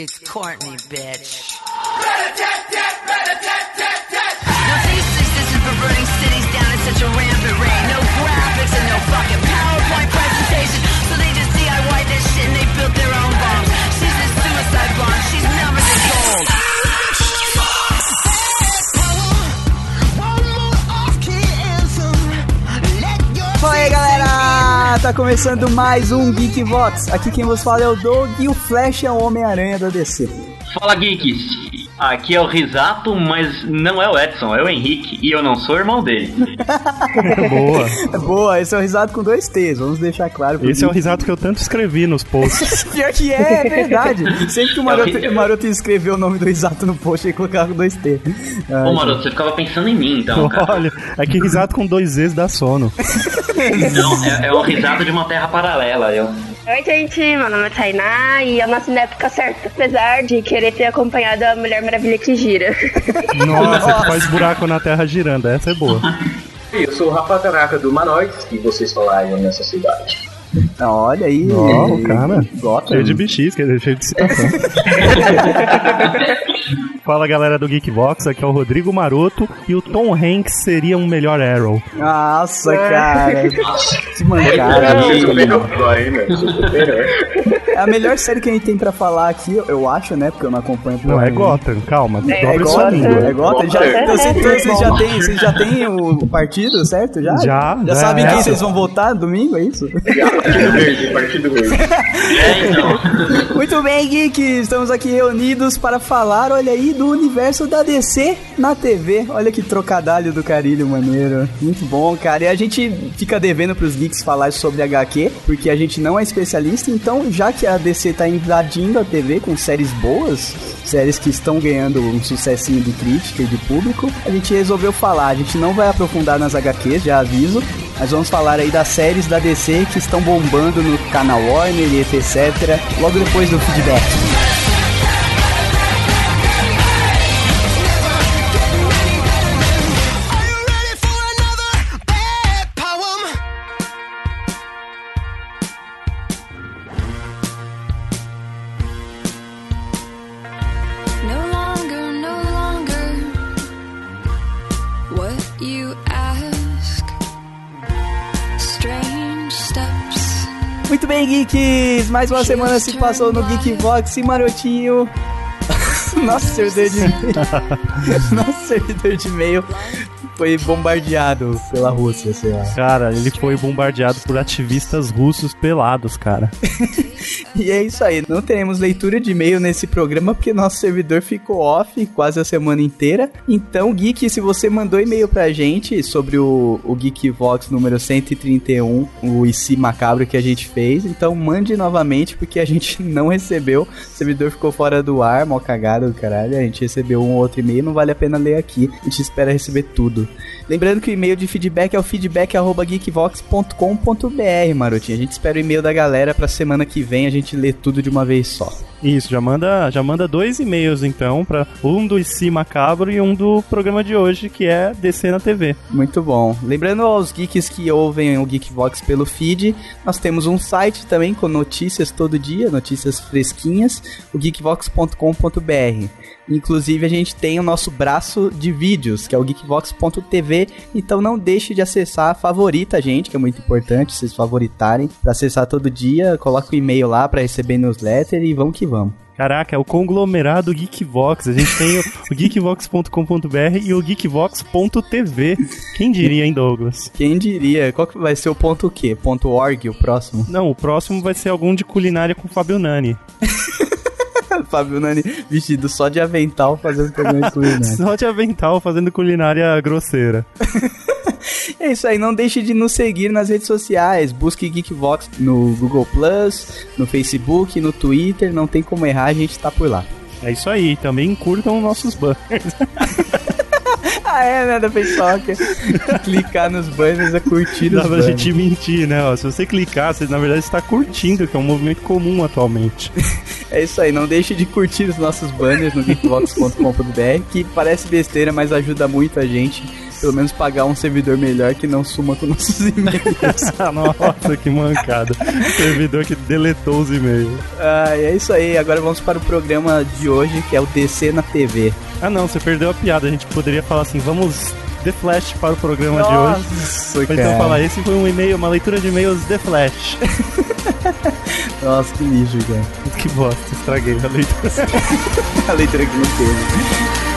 It's Courtney, bitch. Galera! Tá começando mais um Geek Vox. Aqui quem vos fala é o Doug e o Flash é o Homem-Aranha da DC. Fala geeks! Aqui é o Risato, mas não é o Edson, é o Henrique e eu não sou irmão dele. Boa. Boa, esse é o risado com dois T's, vamos deixar claro. Esse é o risato que eu tanto escrevi nos posts. Pior que é, é verdade. Sempre que o Maroto, É o- o Maroto escreveu o nome do Risato no post, ele colocava com dois T. Ô Maroto, você ficava pensando em mim então, cara. Olha, é que risato com dois Z's dá sono. Não, é, é um risado de uma terra paralela. Eu... Oi, gente, meu nome é Tainá e eu nasci na época certa, apesar de querer ter acompanhado a Mulher Maravilha que gira. Nossa, faz buraco na terra girando, essa é boa. Eu sou o Rafa Caraca do Manoides, que vocês falaram nessa cidade. Olha aí. Ó, o cara. Gotham. Cheio de bichis, quer dizer, cheio de citação. Fala galera do Geekbox, aqui é o Rodrigo Maroto e o Tom Hanks seria um melhor Arrow. Nossa, cara. Que mancada. superou agora, hein, É a melhor série que a gente tem pra falar aqui, eu acho, né? Porque eu não acompanho. Não, é. Gotham, calma, É dobre sua Gotham, língua. É Gotham? Já, então, vocês, então vocês já têm, vocês já têm o partido, certo? Já? Já, Já sabem é. quem vocês vão votar domingo, é isso? Partido Verde, Partido Verde. É, então. Muito bem, Geek, estamos aqui reunidos para falar, olha aí, do universo da DC na TV. Olha que trocadalho do carilho maneiro. Muito bom, cara. E a gente fica devendo pros geeks falar sobre HQ, porque a gente não é especialista, então já que a DC tá invadindo a TV com séries boas, séries que estão ganhando um sucessinho de crítica e de público, a gente resolveu falar. A gente não vai aprofundar nas HQs, já aviso, mas vamos falar aí das séries da DC que estão bombando no canal Warner e etc. Logo depois do feedback. Geeks! Mais uma semana se passou no Geekbox e Marotinho. Nosso servidor de e-mail. Nosso servidor de e-mail foi bombardeado pela Rússia, sei lá. Cara, ele foi bombardeado por ativistas russos pelados, cara. E é isso aí. Não teremos leitura de e-mail nesse programa porque nosso servidor ficou off quase a semana inteira. Então, Geek, se você mandou e-mail pra gente sobre o, o Geekvox número 131, o IC macabro que a gente fez, então mande novamente porque a gente não recebeu. O servidor ficou fora do ar, mal cagado do caralho. A gente recebeu um outro e-mail, não vale a pena ler aqui. A gente espera receber tudo. Lembrando que o e-mail de feedback é o feedback@geekvox.com.br, Marotinho. A gente espera o e-mail da galera pra semana que vem a gente ler tudo de uma vez só. Isso, já manda, já manda dois e-mails então, para um do IC Macabro e um do programa de hoje, que é DC na TV. Muito bom. Lembrando aos geeks que ouvem o Geekvox pelo feed, nós temos um site também com notícias todo dia, notícias fresquinhas, o geekvox.com.br. Inclusive a gente tem o nosso braço de vídeos, que é o geekvox.tv, então não deixe de acessar, favorita a gente, que é muito importante vocês favoritarem, para acessar todo dia, coloca o e-mail lá para receber newsletter e vamos que vamos. Caraca, é o conglomerado Geekvox. A gente tem o, o geekvox.com.br e o geekvox.tv. Quem diria, hein, Douglas? Quem diria? Qual que vai ser o ponto o quê? Ponto .org o próximo? Não, o próximo vai ser algum de culinária com Fábio Nani. Fábio Nani vestido só de avental fazendo programa de culinária. Só de avental fazendo culinária grosseira. É isso aí, não deixe de nos seguir nas redes sociais. Busque Geekvox no Google Plus, no Facebook, no Twitter, não tem como errar, a gente tá por lá. É isso aí, também curtam nossos banners. Ah, é, né, da pessoal que clicar nos banners é curtir Dá os pra gente mentir, né? Ó, se você clicar, você na verdade está curtindo, que é um movimento comum atualmente. É isso aí, não deixe de curtir os nossos banners no geekvox.com.br, que parece besteira, mas ajuda muito a gente Pelo menos pagar um servidor melhor que não suma com nossos e-mails. Nossa, que mancada. Servidor que deletou os e-mails. ah, é isso aí. Agora vamos para o programa de hoje, que é o DC na TV. Ah não, você perdeu a piada. A gente poderia falar assim, vamos The Flash para o programa de hoje. Nossa, Ou então falar, esse foi um e-mail, uma leitura de e-mails The Flash. Nossa, que lixo, cara. que bosta, estraguei a leitura. A leitura que não teve.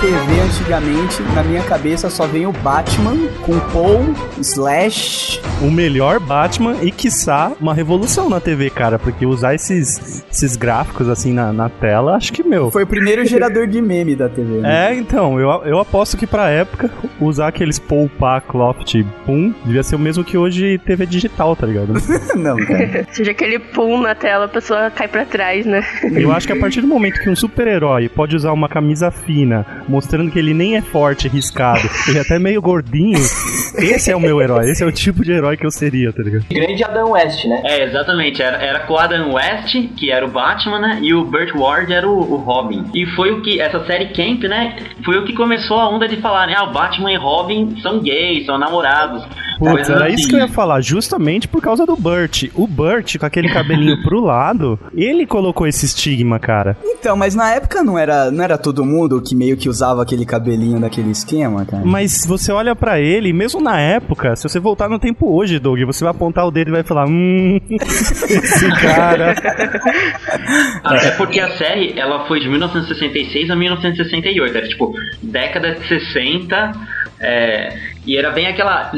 TV antigamente, na minha cabeça só vem o Batman com Paul, Slash. O melhor Batman e, quiçá, uma revolução na TV, cara. Porque usar esses, esses gráficos assim na, na tela, acho que, meu. Foi o primeiro gerador de meme da TV. Né? É, então, eu, eu aposto que pra época, usar aqueles Poupa, Cloft, Pum, devia ser o mesmo que hoje TV digital, tá ligado? Não, cara. Seja aquele pum na tela, a pessoa cai pra trás, né? Eu acho que a partir do momento que um super-herói pode usar uma camisa fina, mostrando que ele nem é forte, riscado, ele é até meio gordinho, esse é o meu herói, esse é o tipo de herói que eu seria, tá ligado? Grande Adão West, né? É, exatamente. Era, era com o Adam West, que era o Batman, né? E o Burt Ward era o, o Robin. E foi o que, essa série Camp, né? Foi o que começou a onda de falar, né? Ah, o Batman e Robin são gays, são namorados. Putz, era assim. isso que eu ia falar, justamente por causa do Burt. O Burt, com aquele cabelinho pro lado, ele colocou esse estigma, cara. Então, mas na época não era, não era todo mundo que meio que usava aquele cabelinho daquele esquema, cara? Mas você olha pra ele, mesmo na época, se você voltar no tempo hoje, Doug, você vai apontar o dedo e vai falar, hum, esse cara. Até porque a série, ela foi de 1966 a 1968. Era tipo, década de 60. é, e era bem aquela.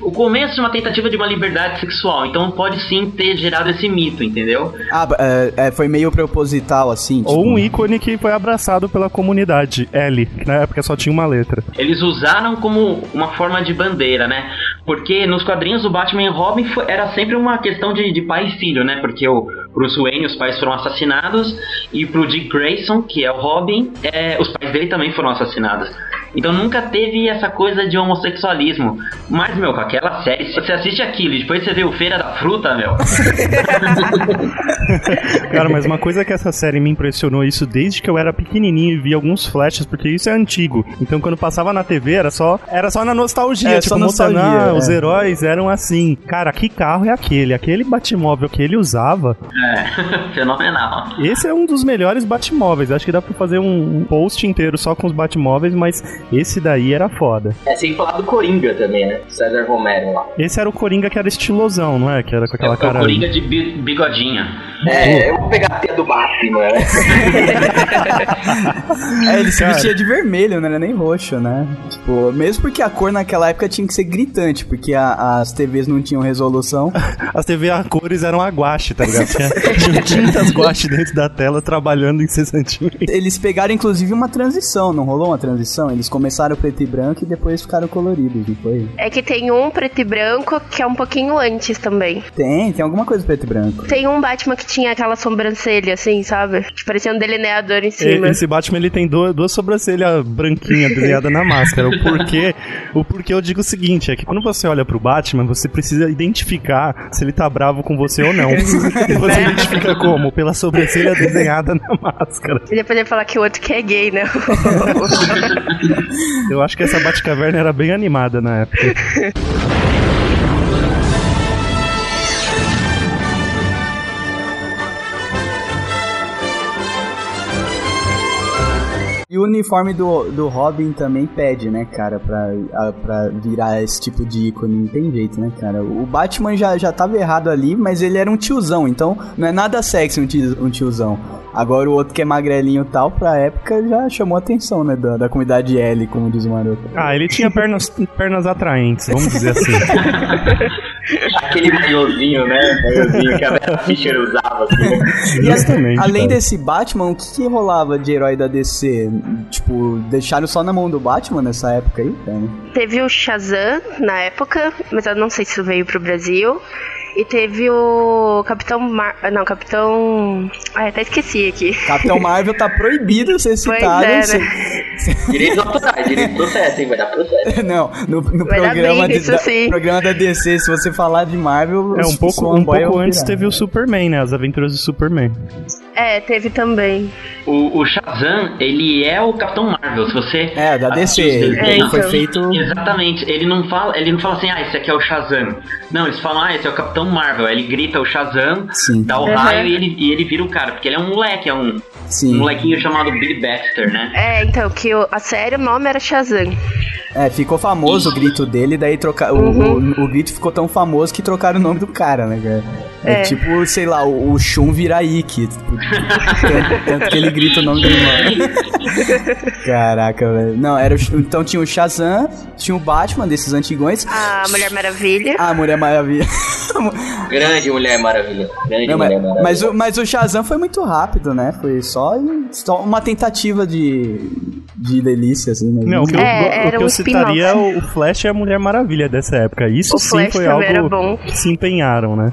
O começo de uma tentativa de uma liberdade sexual. Então pode sim ter gerado esse mito, entendeu? Ah, é, é, foi meio proposital, assim. Ou tipo- um ícone que foi abraçado pela comunidade, L, que na época só tinha uma letra. Eles usaram como uma forma de bandeira, né? Porque nos quadrinhos o Batman e Robin era sempre uma questão de, de pai e filho, né? Porque o Bruce Wayne, os pais foram assassinados, e pro Dick Grayson, que é o Robin, é, os pais dele também foram assassinados. Então nunca teve essa coisa de homossexualismo. Mas, meu, com aquela série, se você assiste aquilo e depois você vê o Feira da Fruta, meu. Cara, mas uma coisa que essa série me impressionou isso desde que eu era pequenininho e vi alguns flashes, porque isso é antigo. Então quando passava na TV era só era só na nostalgia, É, tipo nostalgia, os é. heróis eram assim. Cara, que carro é aquele? Aquele Batmóvel que ele usava. É, fenomenal. Esse é um dos melhores Batmóveis. Acho que dá pra fazer um um post inteiro só com os Batmóveis, mas esse daí era foda. É sem falar do Coringa também, né? César Romero lá. Esse era o Coringa que era estilosão, não é? Que era com É aquela o cara. Coringa de bi- bigodinha. É, eu vou pegar a teia do Batman, né? É, ele se Cara. vestia de vermelho, não era nem roxo, né? Tipo, mesmo porque a cor naquela época tinha que ser gritante, porque a- as TVs não tinham resolução. As TV a cores eram a guache, tá ligado? Tinha, tinha tintas guache dentro da tela trabalhando incessantemente. Eles pegaram inclusive uma transição, não rolou uma transição? Eles começaram preto e branco e depois ficaram coloridos, não foi? É que tem um preto e branco que é um pouquinho antes também. Tem, tem alguma coisa preto e branco. Tem um Batman que tinha aquela sobrancelha, assim, sabe? Que parecia um delineador em E- cima. Esse Batman ele tem duas, duas sobrancelhas branquinhas desenhadas na máscara. O porquê, o porquê eu digo o seguinte: é que quando você olha pro Batman, você precisa identificar se ele tá bravo com você ou não. E você identifica como? Pela sobrancelha desenhada na máscara. E depois ele falar que o outro que é gay, né? Eu acho que essa Batcaverna era bem animada na época. o uniforme do, do Robin também pede, né, cara, pra, a- pra virar esse tipo de ícone. Não tem jeito, né, cara? O Batman já, já tava errado ali, mas ele era um tiozão, então não é nada sexy um, tio, um tiozão. Agora o outro que é magrelinho e tal, pra época já chamou a atenção, né, da, da comunidade L, como diz o Maroto. Ah, ele tinha pernas, pernas atraentes, vamos dizer assim. Aquele maiôzinho, né? Maiôzinho que a Vera Fischer usava, assim. né? A- Exatamente, além cara. desse Batman, o que, que rolava de herói da DC? Tipo, deixaram só na mão do Batman nessa época aí, cara? Teve o Shazam na época, mas eu não sei se isso veio pro Brasil. E teve o Capitão Mar... Não, Capitão... Ai, até esqueci aqui. Capitão Marvel tá proibido ser Pois citado. é, cê- né? Direitos autorais, direito processo, hein? Vai dar processo. Não, no, no programa, de- da- programa da DC, se você falar de Marvel... É, um pouco, um pouco antes teve o Superman, né? As aventuras do Superman. É, teve também. O, o Shazam, ele é o Capitão Marvel. Se você. É, da DC. Ele desenhos- foi então. feito... Exatamente, ele não fala, ele não fala assim, ah, esse aqui é o Shazam. Não, eles falam, ah, esse é o Capitão Marvel. Aí ele grita o Shazam, Sim. dá o Uhum. raio e ele, e ele vira o cara, porque ele é um moleque, é um, um Sim. molequinho chamado Billy Baxter, né? É, então, que o- a série, o nome era Shazam. É, ficou famoso o grito dele, daí troca... o, o, o grito ficou tão famoso que trocaram o nome do cara, né, cara? É, É. tipo, sei lá, o, o Shun vira Ikki. tipo, tanto, tanto que ele grita o nome do irmão. Caraca, velho. Não, era o, então tinha o Shazam, tinha o Batman desses antigões. A Mulher Maravilha. Ah, Mulher Maravilha. Grande Mulher Maravilha. Grande Não, mas, Mulher Maravilha. mas, o, mas o Shazam foi muito rápido, né? Foi só, só uma tentativa de, de delícia, assim, né? Não, o que eu, É, o era que eu um citaria o Flash e a Mulher Maravilha dessa época. Isso O sim Flash foi algo que se empenharam, né?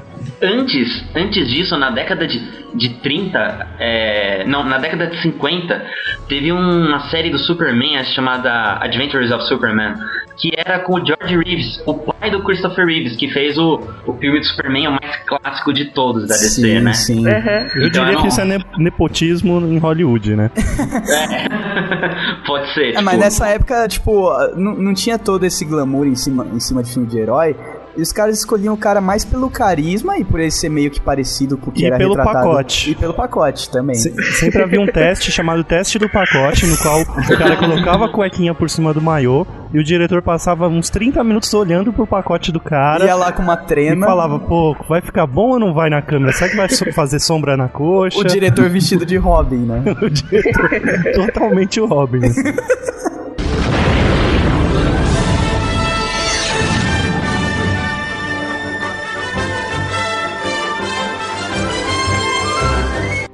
Antes, antes disso, na década de, de 30, é, não, na década de 50, teve uma série do Superman chamada Adventures of Superman, que era com o George Reeves, o pai do Christopher Reeves, que fez o, o filme do Superman, o mais clássico de todos da DC, sim, né? sim. Uhum. Eu Então, diria não- que isso é ne- nepotismo em Hollywood, né? Pode ser. É, tipo, mas nessa época, tipo, não, não tinha todo esse glamour em cima, em cima de filme de herói. E os caras escolhiam o cara mais pelo carisma e por ele ser meio que parecido com o que E era pelo retratado. pacote. E pelo pacote também. Se- sempre havia um teste chamado teste do pacote, no qual o cara colocava a cuequinha por cima do maiô e o diretor passava uns 30 minutos olhando pro pacote do cara Ia lá com uma e trena. falava, pô, vai ficar bom ou não vai na câmera? Será que vai so- fazer sombra na coxa? O diretor vestido de Robin, né? O diretor, totalmente o Robin.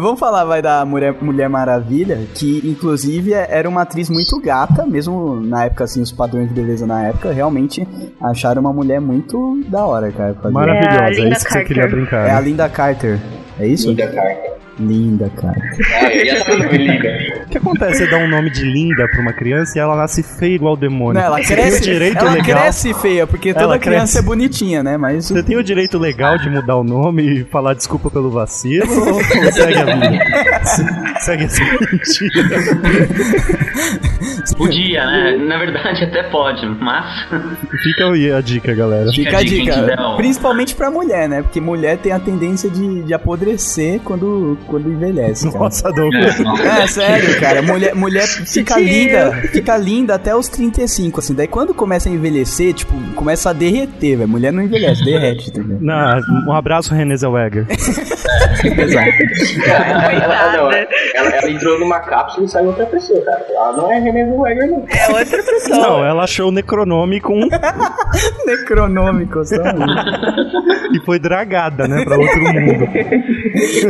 Vamos falar, vai, da Mulher, Mulher Maravilha, que inclusive é- era uma atriz muito gata, mesmo na época, assim, os padrões de beleza na época, realmente acharam uma mulher muito da hora, cara. Maravilhosa, é, Linda isso que você Carter. queria brincar. É a né? Linda Carter. É isso? Linda carta. Linda, cara. Ah, eu ia estar muito linda. O que acontece? Você dá um nome de linda pra uma criança e ela nasce feia igual o demônio. Não, ela Você cresce, tem o direito ela legal. cresce feia, porque Ela toda criança cresce. é bonitinha, né? Mas Você tem o direito legal de mudar o nome e falar desculpa pelo vacilo ou segue a vida? segue essa mentira. Podia, né? Na verdade, até pode, mas. Fica aí a dica, galera. Fica a Fica a dica, dica, então. principalmente pra mulher, né? Porque mulher tem a tendência de, de apodrecer quando, quando envelhece. Cara. Nossa, Douglas. É, sério, cara. Mulher, mulher fica linda, fica linda até os 35, assim. Daí quando começa a envelhecer, tipo, começa a derreter, velho. Mulher não envelhece, derrete, entendeu? Não, um abraço, Renée Zellweger. Exato. Ela, ela, Coitada. não, ela, ela entrou numa cápsula e saiu outra pessoa, cara. Ela não é René Zellweger, não. É outra pessoa. Não, ela achou o Necronome com... Necronômico, só um. e foi dragada, né, pra outro mundo.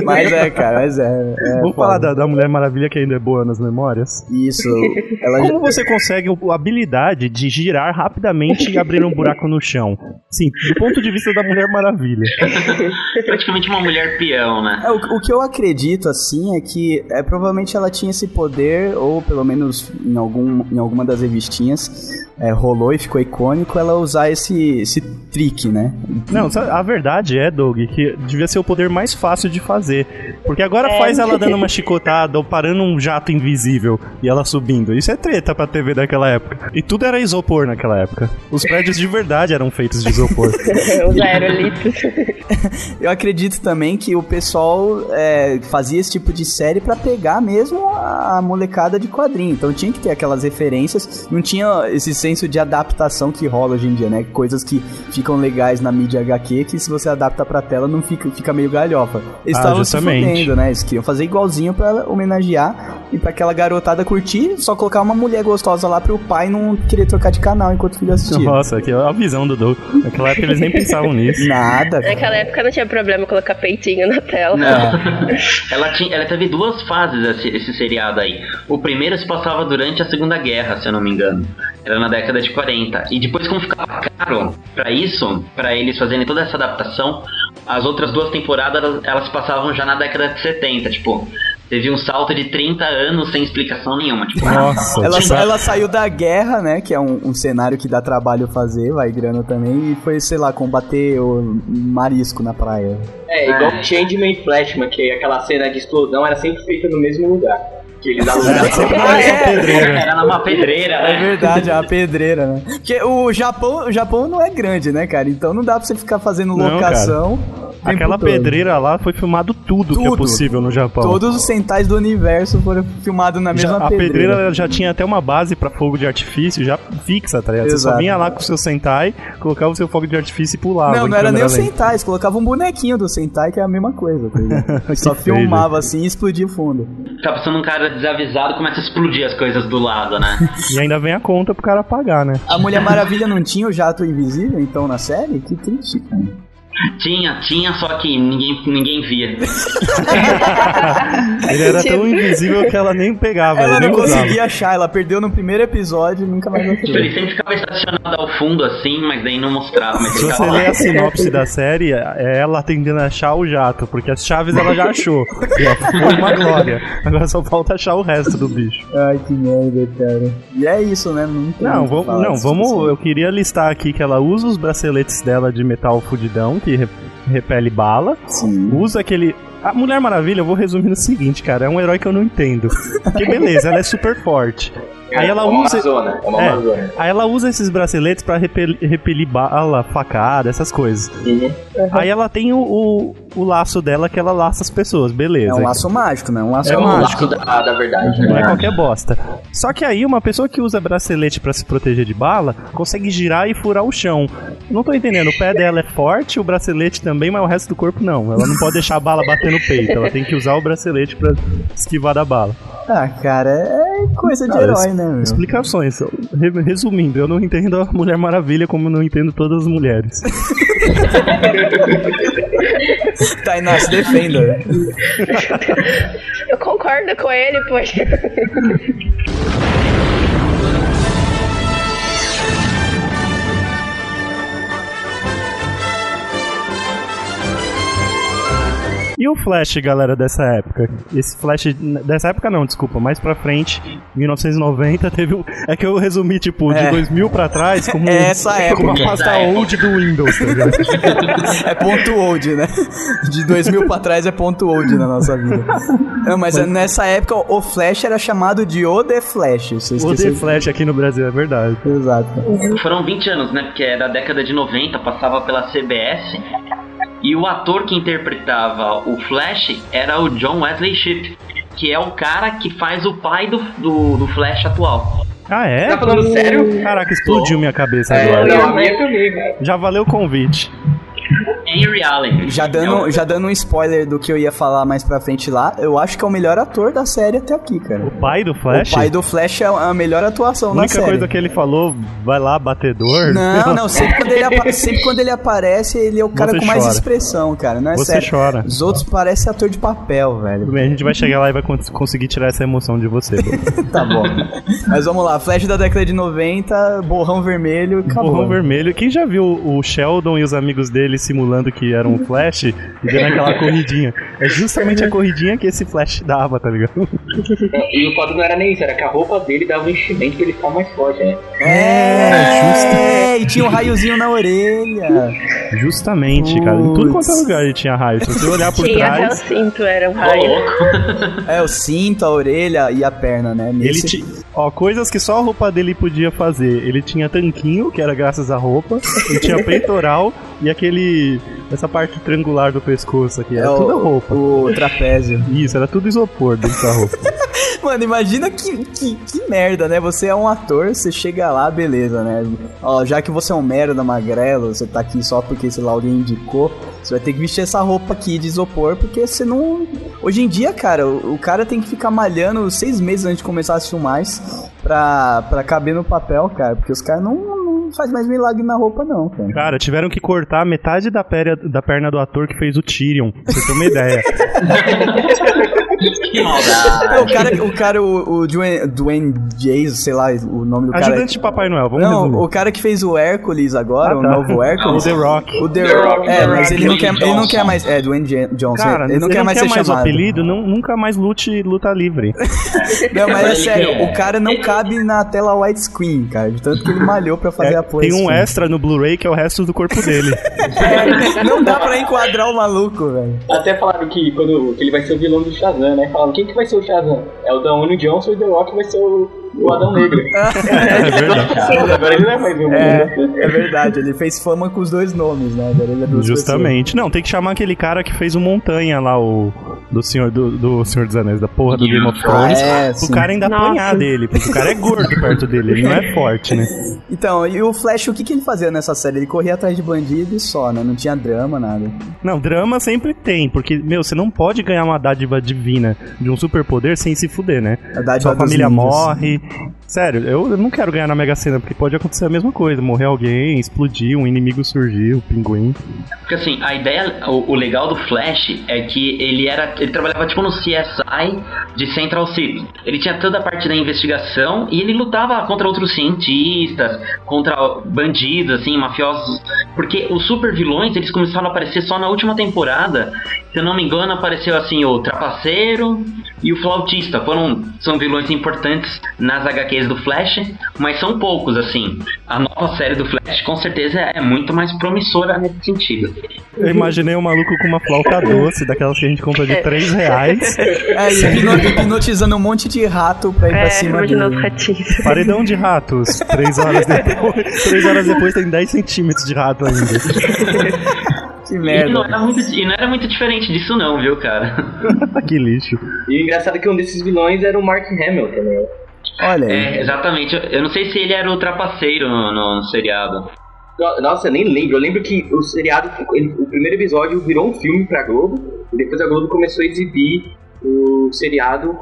Mas é, cara, mas é. é Vamos foda. falar da, da Mulher Maravilha que ainda é boa nas memórias? Isso. Ela já- Como você consegue a habilidade de girar rapidamente e abrir um buraco no chão? Sim, do ponto de vista da Mulher Maravilha. Praticamente uma mulher peão, né? É, o, o que eu acredito, assim, é que é, provavelmente ela tinha esse poder, ou pelo menos em, algum, em alguma das revistinhas, é, rolou e ficou icônico ela usar esse, esse trick, né? Não, a verdade é, Doug, que devia ser o poder mais fácil de fazer. Porque agora faz ela dando uma chicotada ou parando um jato invisível e ela subindo. Isso é treta pra TV daquela época. E tudo era isopor naquela época. Os prédios de verdade eram feitos de isopor. Os aerolitos. Eu acredito também que o pessoal é, fazia esse tipo de série pra pegar mesmo a molecada de quadrinho. Então tinha que ter aquelas referências. Não tinha esse senso de adaptação que rola hoje em dia, né? Coisas que ficam legais na mídia HQ que se você adapta pra tela não fica, fica meio galhofa. Eles Ah, estavam se justamente. fudendo, né? Eles queriam fazer igualzinho pra homenagear e pra aquela garotada curtir, só colocar uma mulher gostosa lá pro pai não querer trocar de canal enquanto o filho assistia. Nossa, que a visão do Doug. Naquela época eles nem pensavam nisso. Nada. cara. Naquela época não tinha problema colocar peitinho na tela. Não. ela, tinha, ela teve duas fases esse, esse seriado aí. O primeiro se passava durante a Segunda Guerra, se eu não me engano. Era na década de 40. E depois, como ficava caro pra isso, pra eles fazerem toda essa adaptação, as outras duas temporadas elas, passavam já na década de 70. Tipo, teve um salto de 30 anos sem explicação nenhuma. Tipo, Nossa, Ela, tipo, ela saiu da guerra, né? Que é um, um cenário que dá trabalho fazer, vai grana também, e foi, sei lá, combater o marisco na praia. É, igual Changeman e Flashman, que aquela cena de explosão era sempre feita no mesmo lugar. Que eles alugavam. Ah, é? pedreira. era numa pedreira, É né? verdade, é uma pedreira, né? Porque o Japão, o Japão não é grande, né, cara? Então não dá pra você ficar fazendo Não, locação. o tempo Aquela todo. pedreira lá foi filmado tudo, que é Tudo. possível no Japão. Todos os centais do universo foram filmados na Já- mesma a pedreira. pedreira já tinha até uma base pra fogo de artifício já fixa, tá ligado? Você só vinha lá com o seu Sentai, colocava o seu fogo de artifício e pulava. Não, não era nem o. Sentai, eles colocavam um bonequinho do Sentai, que é a mesma coisa, tá ligado? Só feio. filmava assim e explodia o fundo. Tá passando um cara desavisado começa a explodir as coisas do lado, né? E ainda vem a conta pro cara pagar, né? A Mulher Maravilha não tinha o jato invisível, então, na série? Que triste, cara. Tinha, tinha, só que ninguém, ninguém via. Ele era tão invisível que ela nem pegava, Ela ele não nem usava. conseguia achar, ela perdeu no primeiro episódio e nunca mais Tipo, achou. ele sempre ficava estacionado ao fundo assim, mas daí não mostrava. Mas Se você ler a sinopse da série, é ela tentando achar o jato, porque as chaves ela já achou. E foi uma glória. Agora só falta achar o resto do bicho. Ai, que merda, cara. E é isso, né? Não, tem Não, vamos, não, vamos. assim. Eu queria listar aqui que ela usa os braceletes dela de metal fudidão, que re- repele bala. Sim. Usa aquele. A Mulher Maravilha, eu vou resumir no seguinte, cara, é um herói que eu não entendo. Porque beleza, ela é super forte. Aí ela é uma usa. Amazona, é uma É. Aí ela usa esses braceletes pra repel- repelir bala, facada, essas coisas. Uhum. Aí ela tem o, o, o laço dela que ela laça as pessoas, beleza. É um laço mágico, né? Um laço É um mágico. laço da, da verdade. Não é né? qualquer bosta. Só que aí uma pessoa que usa bracelete pra se proteger de bala consegue girar e furar o chão. Não tô entendendo, o pé dela é forte, o bracelete também, mas o resto do corpo não. Ela não pode deixar a bala bater no peito, ela tem que usar o bracelete pra esquivar da bala. Ah, cara, é coisa de Cara, herói, né, meu? Explicações. Re- Resumindo, eu não entendo a Mulher Maravilha como eu não entendo todas as mulheres. Tainá se defenda. Eu concordo com ele, poxa. E o Flash, galera, dessa época? Esse Flash. Dessa época não, desculpa, mais pra frente, 1990, teve o. É que eu resumi, tipo, de É. 2000 pra trás, como, É essa como época. uma pasta época. old do Windows, tá ligado? É ponto old, né? De 2000 pra trás é ponto old na nossa vida. Não, mas nessa época o Flash era chamado de O The Flash. O? The Flash aqui no Brasil, é verdade. Exato. Foram 20 anos, né? Porque é da década de 90, passava pela CBS. E o ator que interpretava o Flash era o John Wesley Shipp, que é o cara que faz o pai do, do, do Flash atual. Ah, é? Tá falando sério? Caraca, explodiu minha cabeça É, agora. não, a minha também. Já valeu o convite. Henry Allen. Já dando, já dando um spoiler do que eu ia falar mais pra frente lá, eu acho que é o melhor ator da série até aqui, cara. O pai do Flash? O pai do Flash é a melhor atuação A da única série. coisa que ele falou, vai lá, batedor. Não, não, sempre quando, ele apa- sempre quando ele aparece, ele é o cara Você com mais chora. expressão, cara. Não é Você sério. chora. Os outros parecem ator de papel, velho. Tudo bem, a gente vai chegar lá e vai cons- conseguir tirar essa emoção de você. Tá bom. Mas vamos lá, Flash da década de 90, borrão vermelho, acabou. Borrão vermelho. Quem já viu o Sheldon e os amigos dele simulando que era um Flash e dando aquela corridinha? É justamente a corridinha que esse Flash dava, tá ligado? E o foda não era nem isso, era que a roupa dele dava um enchimento que ele ficava mais forte, né? É, e tinha um raiozinho na orelha. Justamente, cara. Em tudo quanto é lugar ele tinha raio. Se você olhar por Tinha até o trás, cinto, era um Ô, raio. É, o cinto, a orelha e a perna, né? ele Nesse- tinha. Ó, coisas que só a roupa dele podia fazer. Ele tinha tanquinho, que era graças à roupa. Ele tinha peitoral e aquele. Essa parte triangular do pescoço aqui. Era é tudo o, roupa. o trapézio. Isso, era tudo isopor dentro da roupa. Mano, imagina que, que, que merda, né? Você é um ator, você chega lá, beleza, né? Ó, já que você é um merda magrelo, você tá aqui só porque, sei lá, alguém indicou, você vai ter que vestir essa roupa aqui de isopor, porque você não. Hoje em dia, cara, o, o cara tem que ficar malhando seis meses antes de começar as filmagens pra, pra caber no papel, cara, porque os caras não, não faz mais milagre na roupa, não, cara. Cara, tiveram que cortar metade da, perna da perna do ator que fez o Tyrion, pra você ter uma ideia. Que maldade. É, o cara, o, cara, o, o Dwayne, Dwayne Jason, sei lá, o nome do cara. Ajudante de Papai Noel, vamos Não, resumir. o cara que fez o Hércules agora, Ah, o tá. novo Hércules. O The Rock. O The, The Rock. Rock, É, mas ele não, quer, Dwayne ele não quer mais. É, Dwayne Jan- Johnson. Cara, ele não quer mais ser o chamado. apelido, não- nunca mais lute luta livre. Não, mas é sério, quer. o cara não cabe na tela widescreen, cara. De tanto que ele malhou pra fazer É, a pose. tem um extra no Blu-ray que é o resto do corpo dele. Não dá pra enquadrar o maluco, velho. Até falaram que, quando, que ele vai ser o vilão do Shazam, né? Falaram, quem que vai ser o Shazam? É o Downey Johnson e o The Rock vai ser o, o Adão Negro. é verdade. Agora ele não é mais um. É, é verdade, ele fez fama com os dois nomes, né? Agora ele é duas Justamente. Não, tem que chamar aquele cara que fez o Montanha lá, o. Do Senhor, do, do Senhor dos Anéis, da porra do Game of Thrones. É, o cara ainda Nossa. apanhar dele, porque o cara é gordo perto dele, ele não é forte, né? pessoas. Então, e o Flash, o que, que ele fazia nessa série? Ele corria atrás de bandido e só, né? Não tinha drama, nada. Não, drama sempre tem, porque, meu, você não pode ganhar uma dádiva divina de um superpoder sem se fuder, né? A dádiva Sua família morre. Mm-hmm. Sério, eu não quero ganhar na Mega Sena, porque pode acontecer a mesma coisa. Morrer alguém, explodir, um inimigo surgir, o pinguim. Porque assim, a ideia, o, o legal do Flash é que ele era. Ele trabalhava tipo no CSI de Central City. Ele tinha toda a parte da investigação e ele lutava contra outros cientistas, contra bandidos, assim, mafiosos. Porque os super vilões eles começaram a aparecer só na última temporada. Se eu não me engano, apareceu assim o Trapaceiro e o Flautista. Foram, são vilões importantes nas HQs do Flash, mas são poucos, assim. A nova série do Flash com certeza é muito mais promissora nesse sentido. Eu imaginei um maluco com uma flauta doce, daquelas que a gente compra de 3 reais. É, e hipno- hipnotizando um monte de rato pra ir pra É, cima imaginou os dele. Paredão de ratos. Três horas depois, três horas depois tem 10 centímetros de rato ainda. Que E não, merda. era muito, e não era muito diferente disso não, viu, cara? que lixo. E o engraçado é que um desses vilões era o Mark Hamill também. Olha aí. É, exatamente. Eu, não sei se ele era o trapaceiro no, no- no seriado. No- Nossa, eu nem lembro. Eu lembro que o seriado, ele- o primeiro episódio virou um filme pra Globo. E depois a Globo começou a exibir o seriado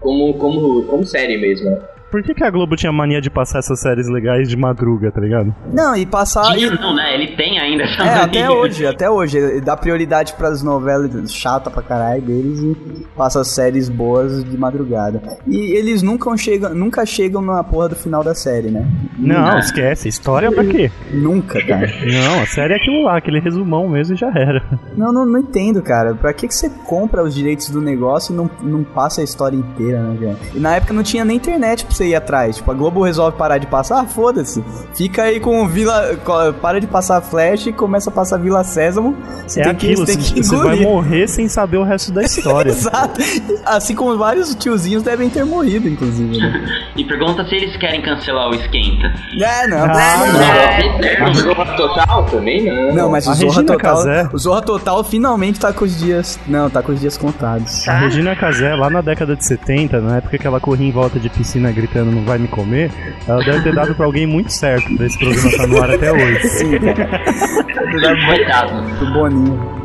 como, como, como série mesmo. Por que, que a Globo tinha mania de passar essas séries legais de madruga, tá ligado? Não, e passar. Tinha e- não, né? Ele tem ainda essa É, mania. até hoje, até hoje. Ele Dá prioridade pras novelas chata pra caralho deles e passa séries boas de madrugada. E eles nunca chegam, nunca chegam na porra do final da série, né? Não, esquece. História pra quê? Nunca, cara. Não, a série é aquilo lá, aquele resumão mesmo e já era. Não, não, não entendo, cara. Pra que, que você compra os direitos do negócio e não, não passa a história inteira, né, velho? E na época não tinha nem internet pra você ir atrás. Tipo, a Globo resolve parar de passar, ah, foda-se. Fica aí com o Vila. Para de passar Flash e começa a passar Vila Sésamo. Você é tem aquilo, que, você tem que você vai morrer sem saber o resto da história. Exato. Assim como vários tiozinhos devem ter morrido, inclusive. Né? E pergunta se eles querem cancelar o Esquenta. É, não. Ah, não. não. É, eterno, Zorra Total também, não. Não, mas o A Zorra Regina Total. O Zorra Total finalmente tá com os dias. Não, tá com os dias contados. A Regina Casé, lá na década de 70, na época que ela corria em volta de piscina gritando não vai me comer, ela deve ter dado pra alguém muito certo pra esse programa estar no ar até hoje. Sim, cara. Coitado. do Boninho.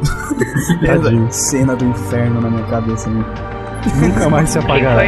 Tadinho. Cena do inferno na minha cabeça. Né? Nunca mais se apagará.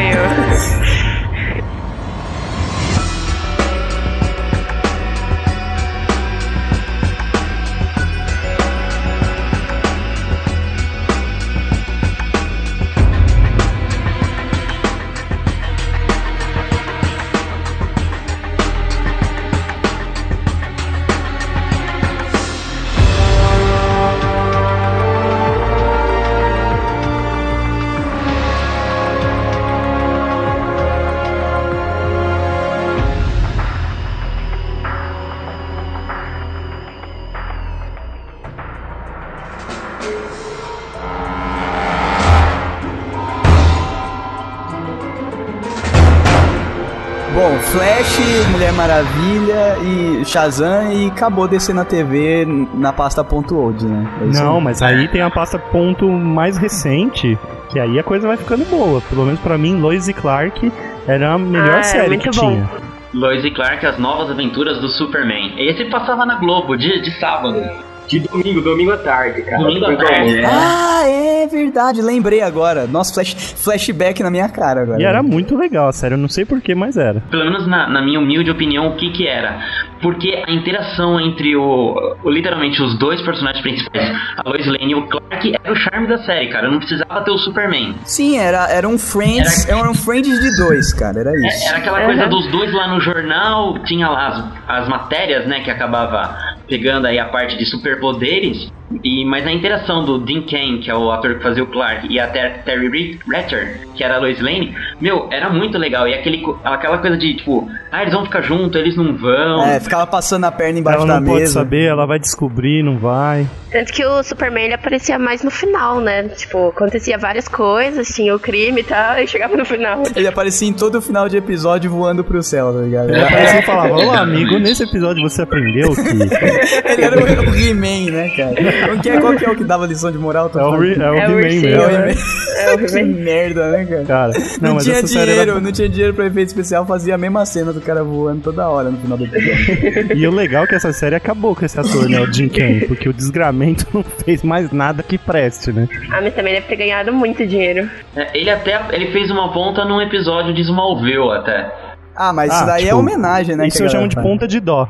Shazam e acabou descer na TV na pasta .old, né? É Não, mas aí tem a pasta ponto mais recente, Que aí a coisa vai ficando boa. Pelo menos pra mim, Lois e Clark era a melhor Ah, é série muito que bom. tinha. Lois e Clark, As Novas Aventuras do Superman. Esse passava na Globo, de, de sábado. De domingo, domingo à tarde, cara. Domingo à tarde, é. Ah, é verdade, lembrei agora. Nossa, flash, flashback na minha cara agora. E era muito legal, sério. Eu não sei por que, mas era. Pelo menos na, na minha humilde opinião, o que que era? Porque a interação entre o, o- literalmente os dois personagens principais, a Lois Lane e o Clark, era o charme da série, cara. Não precisava ter o Superman. Sim, era, era um Friends, era um Friends de dois, cara, era É, isso. Era aquela coisa dos dois lá no jornal, tinha lá as, as matérias, né, que acabava pegando aí a parte de superpoderes. E, mas a interação do Dean Cain, que é o ator que fazia o Clark, e a Ter Terry Ratcher, que era a Lois Lane, meu, era muito legal. E aquele, aquela coisa de, tipo, ah, eles vão ficar juntos, eles não vão. É, ficava passando a perna embaixo ela da não pode mesa. saber, ela vai descobrir, não vai. Tanto que o Superman ele aparecia mais no final, né? Tipo, acontecia várias coisas, tinha o crime e tal, e chegava no final. Ele aparecia em todo final de episódio voando pro céu, tá ligado? Ele aparecia e falava: Ô amigo, nesse episódio você aprendeu que. Ele era o, o He-Man, né, cara? Qual que, é, qual que é o que dava lição de moral? É o. Re- é o É He-Man ursinho, É o mesmo. né? He-Man. É o que He-Man. merda, né, cara? Cara, não, Não, mas tinha dinheiro, era... não tinha dinheiro pra efeito especial, fazia a mesma cena do cara voando toda hora no final do episódio. E o legal é que essa série acabou com esse ator, né? O Jim Kane, porque o desgramento não fez mais nada que preste, né? Ah, mas também deve ter ganhado muito dinheiro. É, ele até ele fez uma ponta num episódio de Smallville até. Ah, mas Ah, isso daí é tipo, homenagem, né? Isso eu chamo de faz. ponta de dó.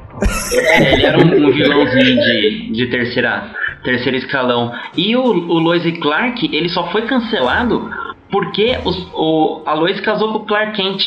É, ele era um, um vilãozinho de, de terceira, terceiro escalão. E o, o Lois e Clark, ele só foi cancelado porque os- o, a Lois casou com o Clark Kent.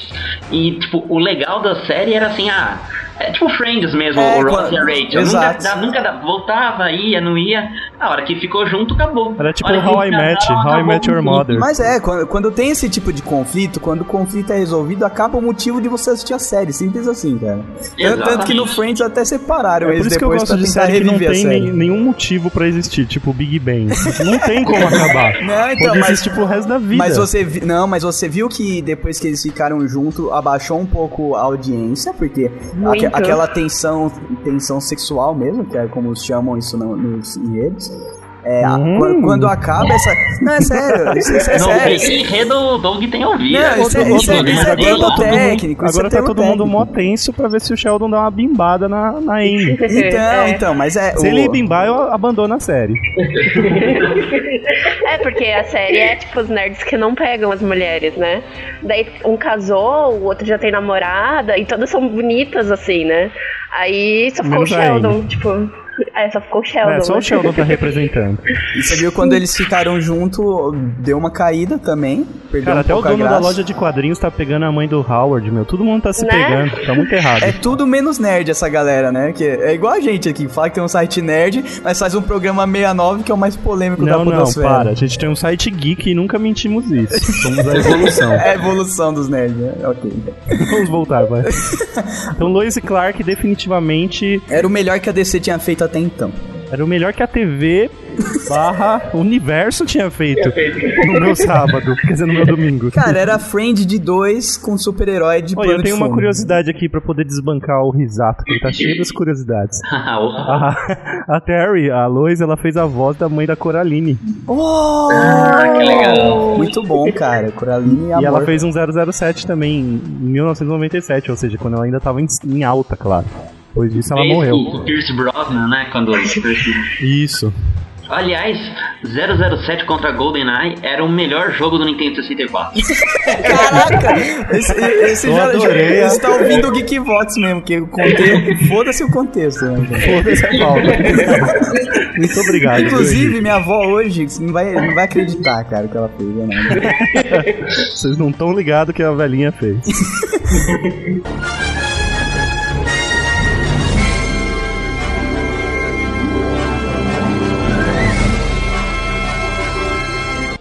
E, tipo, o legal da série era assim, ah... É tipo Friends mesmo, É, o Ross quando- e a Rachel. Nunca, Exato. nunca dá- voltava, ia, não ia. A hora que ficou junto, acabou. Era tipo How I Met, How I Met Your tudo. Mother. Mas é, quando, quando tem esse tipo de conflito, quando o conflito é resolvido, acaba o motivo de você assistir a série. Simples assim, cara. Tanto, tanto que no Exatamente. Friends até separaram É por eles isso que eu depois gosto de série que não tem nem- nenhum motivo pra existir, tipo Big Bang. Não tem como acabar. Não, então, Pode mas- existir pro resto da vida. Mas você vi- não, mas você viu que depois que eles ficaram juntos, abaixou um pouco a audiência, porque Muito. Aque- aquela tensão, tensão sexual mesmo, que é como chamam isso no- nos enredos. É, Hum. quando, quando acaba essa. Não, é sério, isso, isso é Não, sério. esse enredo o Doug tem ouvido. Não, isso é- isso é- Doug, isso mas é agora termo tá todo mundo- técnico, isso é Agora tá todo mundo técnico. mó tenso pra ver se o Sheldon dá uma bimbada na, na Amy. Então, É. então, mas é. Se o- ele bimbar, eu abandono a série. É, porque a série é tipo os nerds que não pegam as mulheres, né? Daí um casou, o outro já tem namorada, e todas são bonitas assim, né? Aí só ficou Menos o Sheldon, tipo. É, só ficou o Sheldon. É, só né? o Sheldon tá representando. E você viu quando eles ficaram junto, deu uma caída também. Perdeu Cara, um até o dono da loja de quadrinhos tá pegando a mãe do Howard, meu. Todo mundo tá se Né? pegando. Tá muito errado. É tudo menos nerd essa galera, né? Que é igual a gente aqui, fala que tem um site nerd, mas faz um programa 69 que é o mais polêmico da Não, não, podosfera. para. A gente tem um site geek e nunca mentimos isso. Somos a evolução. É a evolução dos nerds, né? Ok. Vamos voltar, vai. Então, Lois e Clark definitivamente Era o melhor que a DC tinha feito até então. era o melhor que a TV barra universo tinha feito no meu sábado, quer dizer, no meu domingo. Cara, era Friend de dois com super-herói de Olha, plano eu tenho de uma fundo. curiosidade aqui pra poder desbancar o risato, que ele tá cheio das curiosidades. A, a Terry, a Lois, ela fez a voz da mãe da Coraline. Oh! Ah, que legal. Muito bom, cara. Coraline e E amor. ela fez um 007 também em 1997, ou seja, quando ela ainda tava em, em alta, claro. Depois disso ela Fez morreu. O Pierce Brosnan, né? Quando. Isso. Aliás, 007 contra GoldenEye era o melhor jogo do Nintendo 64. Caraca! Esse, esse Eu já, adorei. esse tá ouvindo o Geekvox mesmo, que o contexto, foda-se o contexto. Né? Foda-se a pauta. Muito obrigado. Inclusive, minha avó hoje não vai, não vai acreditar, cara, o que ela fez. Né? Vocês não estão ligados que a velhinha fez.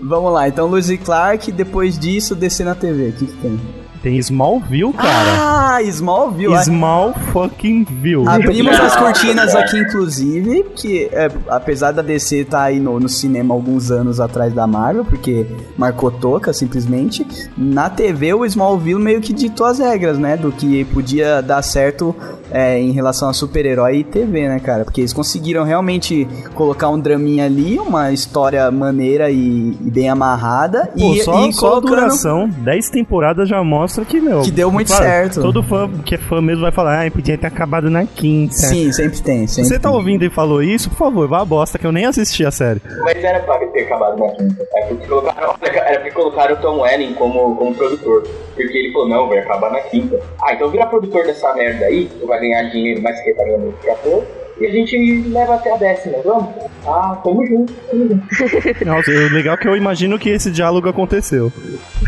Vamos lá, então Luiz e Clark, depois disso, descer na TV. O que, que tem? Tem Smallville, cara. Ah, Smallville. ah, Small fucking View. Abrimos as cortinas aqui, inclusive, que é, apesar da DC estar aí no, no cinema alguns anos atrás da Marvel, porque marcou toca, simplesmente, na TV o Smallville meio que ditou as regras, né, do que podia dar certo é, em relação a super-herói e TV, né, cara? Porque eles conseguiram realmente colocar um draminha ali, uma história maneira e, e bem amarrada. Pô, e, só, e só a duração, 10 temporadas já mostra que, meu. Que deu muito certo. Todo fã que é fã mesmo vai falar, ah, podia ter acabado na quinta. Sim, sempre tem. Se Sempre você tá tem. ouvindo e falou isso, por favor, vá a bosta, que eu nem assisti a série. Mas era pra ter acabado na quinta. É porque colocaram, era porque colocaram o Tom Welling como, como produtor. Porque ele falou, não, vai acabar na quinta. Ah, então vira produtor dessa merda aí, tu vai ganhar dinheiro mais que tá ganhando ator. E a gente leva até a décima, vamos? Ah, tamo junto, tamo junto. Nossa, o legal é que eu imagino que esse diálogo aconteceu.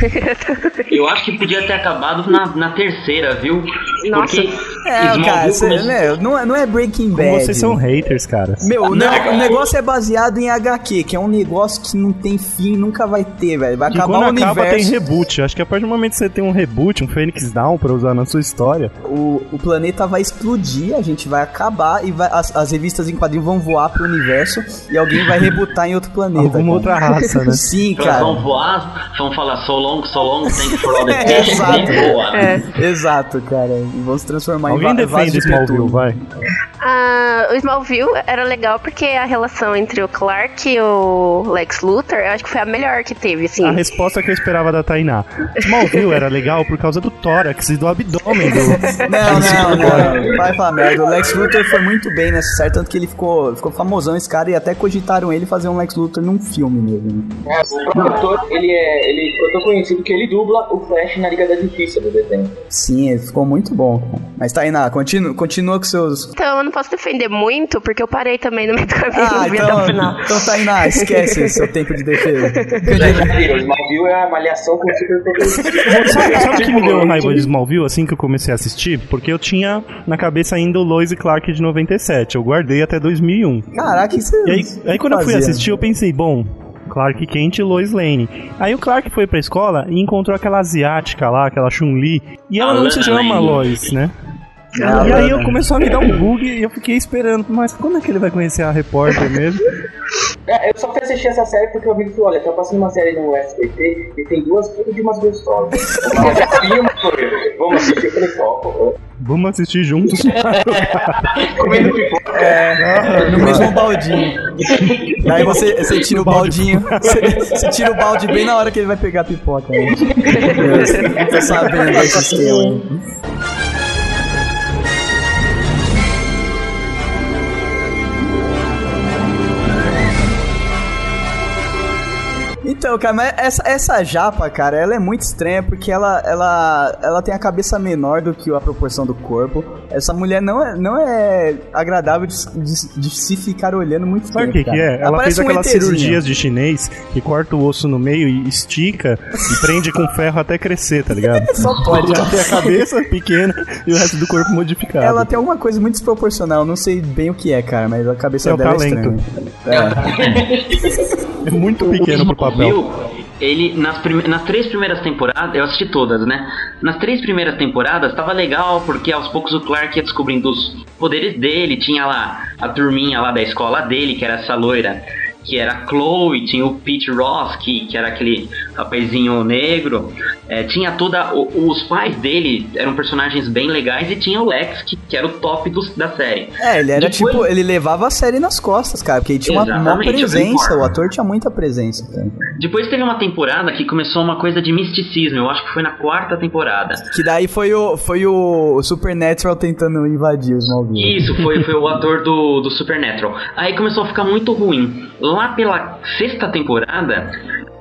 Eu acho que podia ter acabado na, na terceira, viu? Nossa. Porque É, Smallville cara, cê- começou- né, não, é- não é Breaking Bad. vocês são haters, cara. Meu, o, Não, ne- cara. o negócio é baseado em HQ, que é um negócio que não tem fim, nunca vai ter, velho. Vai Que acabar quando o acaba tem universo. reboot. Acho que a partir do momento que você tem um reboot, um Phoenix Down pra usar na sua história, O, o planeta vai explodir, a gente vai acabar e vai- as, as revistas em quadrinho vão voar pro universo e alguém vai rebutar em outro planeta. alguma cara. outra raça, né? Sim, Elas cara. vão voar, vão falar so long, so long, thank for all the É, fish, exato. É. Exato, cara. E vão se transformar em Alguém defende Smallville, vai. Ah, o Smallville era legal porque a relação entre o Clark e o Lex Luthor, eu acho que foi a melhor que teve, assim. A resposta que eu esperava da Tainá. Smallville era legal por causa do tórax e do abdômen do... Não, não, não. Vai falar merda. O Lex Luthor foi muito bem nessa série, tanto que ele ficou, ficou famosão esse cara e até cogitaram ele fazer um Lex Luthor num filme mesmo. É, o produtor, ele é. Ele ficou tão conhecido que ele dubla o Flash na Liga da Justiça do desenho. Sim, ele ficou muito bom. Mas Tainá, continua, continua com seus. Então eu não posso defender muito, porque eu parei também no meio do caminho, Ah, não vi até o final. então, então Tainá, esquece seu tempo de defesa. Smallville é uma malhação com. Sabe, sabe o que me deu raiva de Smallville assim que eu comecei a assistir? Porque eu tinha na cabeça ainda o Lois e Clark de 97. Eu guardei até 2001. Caraca, isso E aí, aí quando eu fui fazia? assistir, eu pensei, bom, Clark Kent e Lois Lane. Aí o Clark foi pra escola e encontrou aquela asiática lá, aquela Chun-Li. E ela A não se chama Lane. Lois, né? Ah, e aí eu começou a me dar um bug e eu fiquei esperando, mas quando é que ele vai conhecer a repórter mesmo? É, eu só fui assistir essa série porque eu vi que, olha, tá passando uma série no SBT e tem duas filhas de umas gostosas. Uma. Vamos assistir, eu falei, ó, Vamos assistir juntos. comendo pipoca. É, no mesmo baldinho. Daí você, você tira o baldinho. Você, você tira o balde bem na hora que ele vai pegar a pipoca. Né? Tô sabendo desse esquema. Então, cara, mas essa, essa japa, cara, ela é muito estranha porque ela, ela, ela tem a cabeça menor do que a proporção do corpo. Essa mulher não é, não é agradável de, de- de se ficar olhando muito Sabe o tempo. que, que cara. é? Ela fez parece um aquelas ETzinho. cirurgias de chinês que corta o osso no meio e estica e prende com ferro até crescer, tá ligado? Só pode. Ela tem a cabeça pequena e o resto do corpo modificado. Ela tem alguma coisa muito desproporcional, não sei bem o que é, cara, mas a cabeça É o dela talento. é estranha. É. É muito pequeno pro papel. Viu? Ele, nas, prime- nas três primeiras temporadas, eu assisti todas, né? Nas três primeiras temporadas tava legal, porque aos poucos o Clark ia descobrindo os poderes dele. Tinha lá a turminha lá da escola dele, que era essa loira, que era a Chloe. Tinha o Pete Ross, que, que era aquele rapazinho negro. É, tinha toda. o- os pais dele eram personagens bem legais, e tinha o Lex, que, que era o top dos, da série. É, ele era Depois- tipo, ele levava a série nas costas, cara, porque ele tinha uma, presença, o ator tinha muita presença, cara. Depois teve uma temporada que começou uma coisa de misticismo, eu acho que foi na quarta temporada. Que daí foi o, foi o Supernatural tentando invadir os Smallville. Isso, foi, foi o ator do, do Supernatural. Aí começou a ficar muito ruim. Lá pela sexta temporada,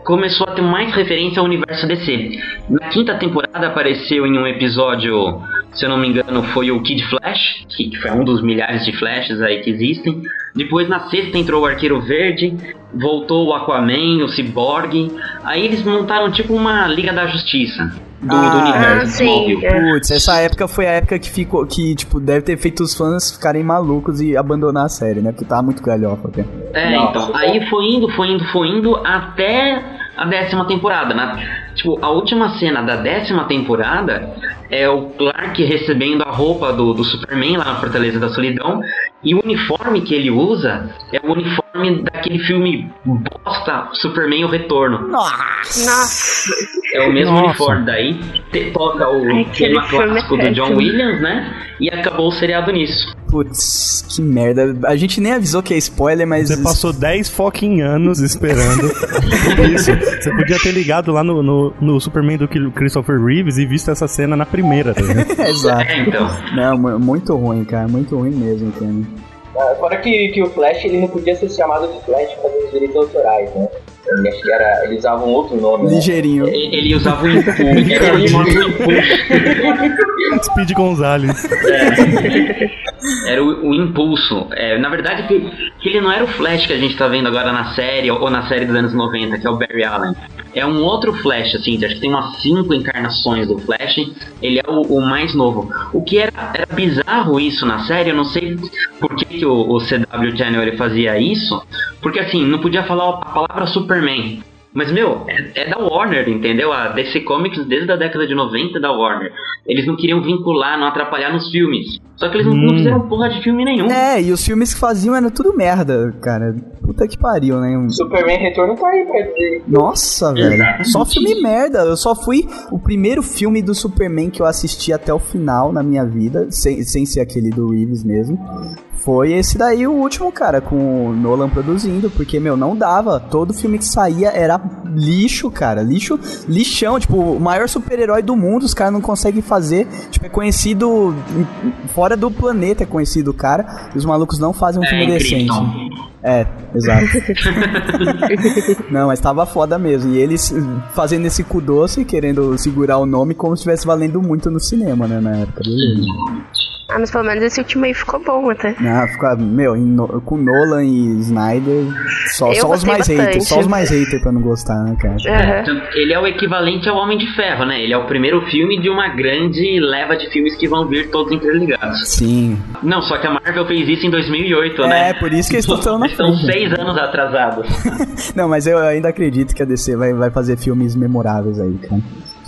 começou a ter mais referência ao universo DC. Na quinta temporada apareceu em um episódio, se eu não me engano, foi o Kid Flash, que foi um dos milhares de Flashes aí que existem. Depois na sexta entrou o Arqueiro Verde, voltou o Aquaman, o Cyborg. Aí eles montaram tipo uma Liga da Justiça do, do Ah, universo ah, de sim, é. Putz, essa época foi a época que ficou, que, tipo, deve ter feito os fãs ficarem malucos e abandonar a série, né? Porque tava muito galhofa, cara. É, Nossa, então, aí foi indo, foi indo, foi indo até a décima temporada, né? Tipo, a última cena da décima temporada é o Clark recebendo a roupa do, do Superman lá na Fortaleza da Solidão e o uniforme que ele usa é o uniforme daquele filme bosta, Superman o Retorno. Nossa. É o mesmo Nossa. uniforme. Daí te- toca o Ai, tema filme é clássico do John. Williams, né? E acabou o seriado nisso. Putz, que merda. A gente nem avisou que é spoiler, mas. Você passou 10 fucking anos esperando isso. Você podia ter ligado lá no, no, no Superman do Christopher Reeves e visto essa cena na primeira, tá? Exato. É, então. Não, mu- muito ruim, cara. Muito ruim mesmo, cara. Fora que, que o Flash ele não podia ser chamado de Flash por causa dos direitos autorais, né? Acho que era. Eles usavam outro nome. Né? Ligeirinho. E- Ele usava o impulso. Era o impulso. Speed Gonzalez. Era o, o impulso. É, na verdade, que, que ele não era o Flash que a gente tá vendo agora na série, ou na série dos anos 90, que é o Barry Allen. É um outro Flash, assim, acho que tem umas cinco encarnações do Flash. Ele é o, o mais novo. O que era, era bizarro isso na série, eu não sei por que, que o, o CW Channel ele fazia isso. Porque assim, não podia falar a palavra Superman. charming. Mas, meu, é, é da Warner, entendeu? A DC Comics, desde a década de 90, é da Warner. Eles não queriam vincular, não atrapalhar nos filmes. Só que eles não, não Hum. fizeram porra de filme nenhum. É, e os filmes que faziam eram tudo merda, cara. Puta que pariu, né? Superman Retorno tá aí pra dizer. Nossa, velho. Exatamente. Só filme merda. Eu só fui o primeiro filme do Superman que eu assisti até o final na minha vida, sem, sem ser aquele do Reeves mesmo. Foi esse daí o último, cara, com o Nolan produzindo, porque, meu, não dava. Todo filme que saía era lixo, cara. Lixo, lixão. Tipo, o maior super-herói do mundo, os caras não conseguem fazer. Tipo, é conhecido fora do planeta, é conhecido o cara. E os malucos não fazem um É, filme em decente. É, exato. Não, mas tava foda mesmo. E eles fazendo esse cu doce, querendo segurar o nome como se estivesse valendo muito no cinema, né, na época. Beleza. Ah, mas pelo menos esse último aí ficou bom até. Ah, fica, meu, No- com Nolan e Snyder, só, Eu só os gostei mais haters, bastante. só os mais haters pra não gostar, né, cara? Tanto- Ele é o equivalente ao Homem de Ferro, né? Ele é o primeiro filme de uma grande leva de filmes que vão vir todos interligados. Sim. Não, só que a Marvel fez isso em 2008, né? É, por isso que eles estão na estão seis anos atrasados. Não, mas eu ainda acredito que a DC vai, vai fazer filmes memoráveis aí, cara.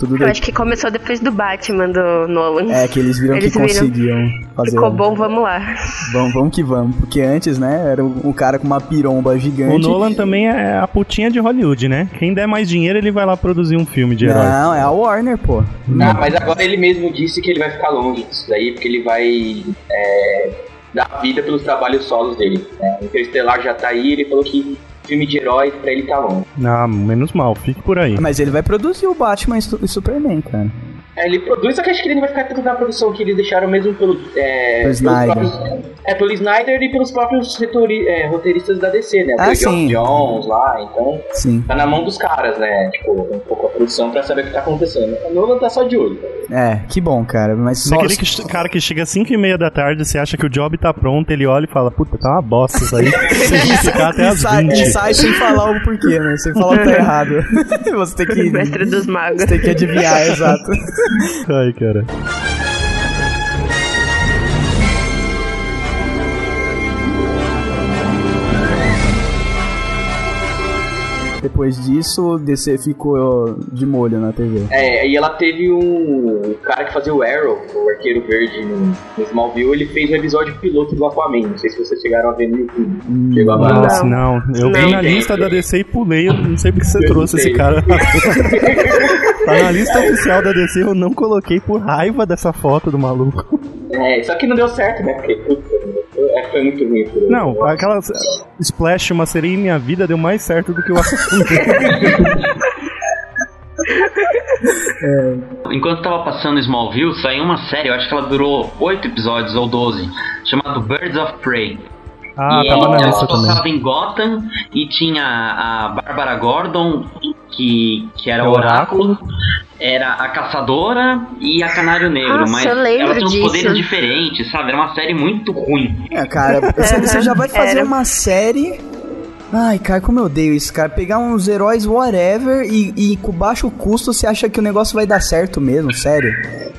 Tudo Eu acho que começou depois do Batman do Nolan. É, que eles viram Eles que viram. conseguiam fazer. Ficou bom, vamos lá. Vamos, vamos que vamos. Porque antes, né, era um cara com uma piromba gigante. O Nolan também é a putinha de Hollywood, né? Quem der mais dinheiro, ele vai lá produzir um filme de herói. Não, é a Warner, pô. Ah, mas agora ele mesmo disse que ele vai ficar longe disso daí, porque ele vai é, dar vida pelos trabalhos solos dele. Né? O Interestelar já tá aí, ele falou que filme de herói pra ele tá longe. Ah, menos mal, fique por aí. Mas ele vai produzir o Batman e Su- e Superman, cara. É, ele produz, só que acho que ele não vai ficar tanto na produção que eles deixaram mesmo pelo, é, Pelo pelos Snyder. próprios- é, pelo Snyder e pelos próprios retori- é, roteiristas da DC, né? Ah, sim. Jones lá, então Sim. tá na mão dos caras, né? Tipo, um pouco a produção pra saber o que tá acontecendo. O Nolan tá só de olho. É, que bom, cara. Mas só. Aquele que- cara que chega às 5 e meia da tarde, você acha que o job tá pronto, ele olha e fala, puta, tá uma bosta isso aí. Você tem que ficar até às sai, 20. e sai sem falar o porquê, né? Sem falar o que tá errado. Você tem que. Mestre dos magos. Você tem que adivinhar, exato. Ai, cara. Depois disso, o DC ficou de molho na TV. É, e ela teve um. O cara que fazia o Arrow, o arqueiro verde no, no Smallville, ele fez o episódio piloto do Aquaman. Não sei se vocês chegaram a ver no YouTube. Chegou a. Nossa, não. Eu vi na lista da DC e pulei, eu não sei porque você Eu trouxe esse cara. tá na lista oficial da DC, eu não coloquei por raiva dessa foto do maluco. É, só que não deu certo, né? Porque puta, foi muito ruim. Não, aquela Splash, uma sereia em minha vida, deu mais certo do que o assunto. Enquanto tava passando Smallville, saiu uma série, eu acho que ela durou 8 episódios ou 12, chamado Birds of Prey. Ah, e tava ela lista também. passava em Gotham e tinha a Bárbara Gordon, que, que era É o Oráculo, era a Caçadora e a Canário Negro, Nossa, mas eu lembro ela tinha uns disso. poderes diferentes, sabe? Era uma série muito ruim. É, cara, você, você já vai fazer Era. uma série. Ai, cara, como eu odeio isso, cara. Pegar uns heróis whatever e, e com baixo custo você acha que o negócio vai dar certo mesmo, sério.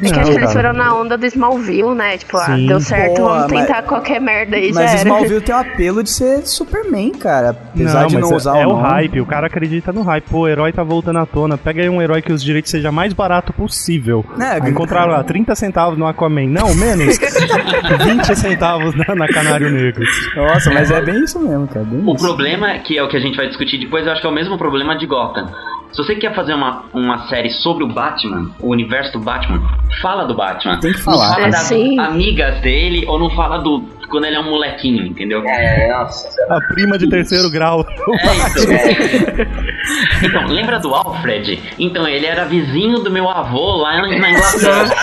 É que Não, acho que eles cara. foram na onda do Smallville, né? Tipo, ah, Sim. deu certo, Pô, vamos mas- tentar qualquer merda aí, já Mas era. Smallville tem o apelo de ser Superman, cara. Apesar de mas não é- usar é o o nome. hype, o cara acredita no hype. Pô, o herói tá voltando à tona. Pega aí um herói que os direitos seja mais barato possível. É, encontraram lá 30 centavos no Aquaman. Não, menos. 20 centavos na, na Canário Negro. Nossa, mas é bem isso mesmo, cara. Bem O isso. problema, que é o que a gente vai discutir depois, eu acho que é o mesmo problema de Gotham. Se você quer fazer uma, uma série sobre o Batman, o universo do Batman, fala do Batman. Tem que falar. Não fala É, das sim. amigas dele ou não fala do. Quando ele é um molequinho, entendeu? É, nossa. A prima de terceiro grau. É, então. Então, lembra do Alfred? Então, ele era vizinho do meu avô lá na Inglaterra.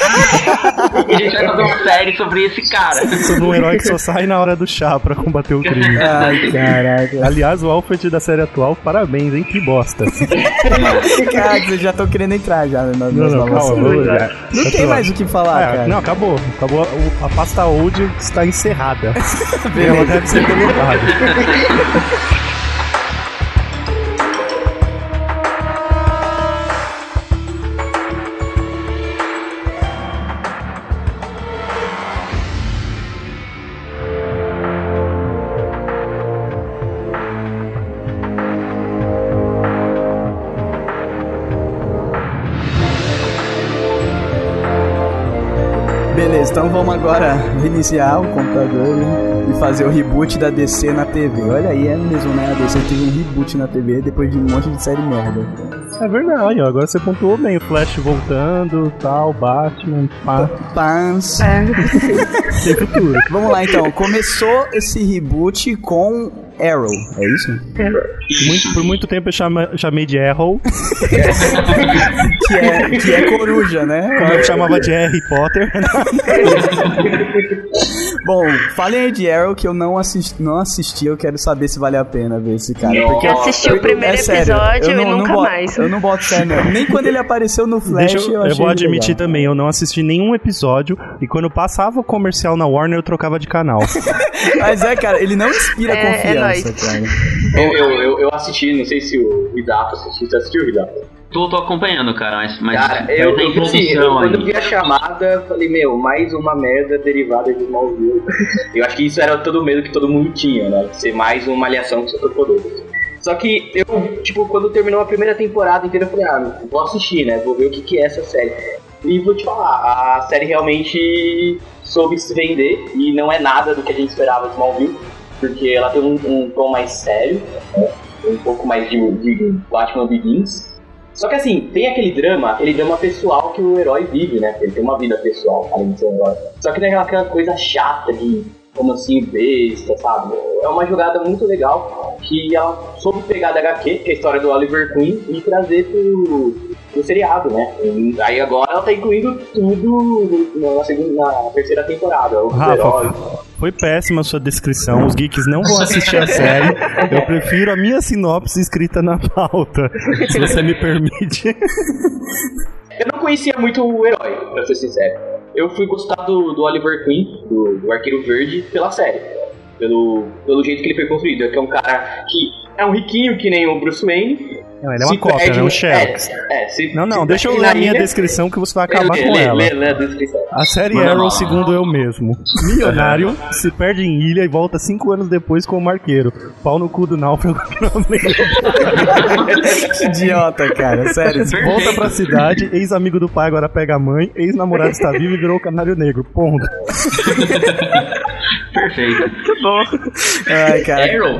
e a gente vai fazer uma série sobre esse cara. Sobre um herói que só sai na hora do chá pra combater o crime. Ai, caraca. Aliás, o Alfred da série atual, parabéns, hein? Que bosta. Cara, vocês já estão querendo entrar já nas nas Não, não, calma, já. Não Já tem mais o que falar, cara. não, acabou. Acabou. A pasta old está encerrada. Ela Beleza. deve ser deletada. então vamos agora reiniciar o computador e fazer o reboot da DC na TV. Olha aí, é mesmo, né? A DC teve um reboot na TV depois de um monte de série merda. É verdade, ó, agora você pontuou bem. O Flash voltando, tal, Batman, pá. Pans. É. Tem futuro. Vamos lá então, começou esse reboot com Arrow, é isso? Muito- por muito tempo eu chama- chamei de Arrow, Que é, que é coruja, né? como eu chamava de Harry Potter. Bom, falem aí de Arrow que eu não assisti, não assisti, eu quero saber se vale a pena ver esse cara. Não. Porque Eu assisti o primeiro é sério, episódio eu e não- nunca não boto- mais. Eu não boto não. Nem quando ele apareceu no Flash, Deixa eu, eu eu achei vou ele admitir legal. também, eu não assisti nenhum episódio e quando passava o comercial na Warner eu trocava de canal. Mas é, cara, ele não inspira É, é cara. Eu, eu, eu, eu assisti, não sei se o Ridato assistiu. Você assistiu, Ridato? Tô, tô acompanhando, cara, mas, mas Cara, eu, eu, assim, eu introdução quando vi a chamada, falei, meu, mais uma merda derivada de Smallville. eu acho que isso era todo o medo que todo mundo tinha, né? Ser mais uma malhação com superpoderes. Só que eu, tipo, quando terminou a primeira temporada inteira, eu falei, ah, vou assistir, né? Vou ver o que, que é essa série. E vou te falar, a série realmente soube se vender e não é nada do que a gente esperava de Smallville, porque ela tem um, um tom mais sério, um pouco mais de, de Batman Begins. Só que assim, tem aquele drama, aquele drama pessoal que o herói vive, né? Ele tem uma vida pessoal, além de ser um herói. Só que tem aquela coisa chata de como assim, besta, sabe? É uma jogada muito legal que ela soube pegar da HQ, que é a história do Oliver Queen, e trazer pro, pro seriado, né? E aí agora ela tá incluindo tudo na, segunda, na terceira temporada. Rafa, heróis. Foi péssima a sua descrição. Os geeks não vão assistir a série. Eu prefiro a minha sinopse escrita na pauta, se você me permite. Eu não conhecia muito o herói, pra ser sincero. Eu fui gostar do, do Oliver Queen, do, do Arqueiro Verde, pela série. Pelo, pelo jeito que ele foi construído. Que é um cara que é um riquinho que nem o Bruce Wayne. Não, ele é uma se cópia, né? Um Xerox. É, é, se- Não, não, deixa eu ler a minha ilha- descrição que você vai acabar lê, com lê, ela. Lê, lê a descrição. A série Manda Arrow, segundo eu mesmo. Milionário se perde em ilha e volta cinco anos depois como arqueiro. Pau no cu do náufrago que. Que idiota, cara, sério. Volta pra cidade, ex-amigo do pai agora pega a mãe, ex-namorado está vivo e virou o canário negro. Ponto. Perfeito. Ai, cara. Arrow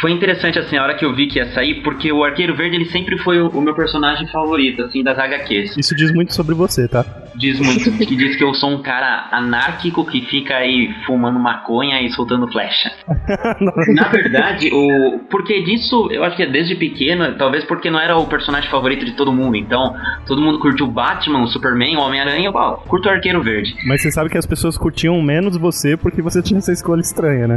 foi interessante assim a hora que eu vi que ia sair, porque o Arqueiro Verde ele sempre foi o, o meu personagem favorito assim das HQs. Isso diz muito sobre você, tá? Diz muito que diz que eu sou um cara anárquico que fica aí fumando maconha e soltando flecha. Na verdade, o porque disso eu acho que é desde pequeno, talvez porque não era o personagem favorito de todo mundo. Então, todo mundo curtiu o Batman, o Superman, o Homem-Aranha, eu curto o Arqueiro Verde. Mas você sabe que as pessoas curtiam menos você porque você tinha essa escolha estranha, né?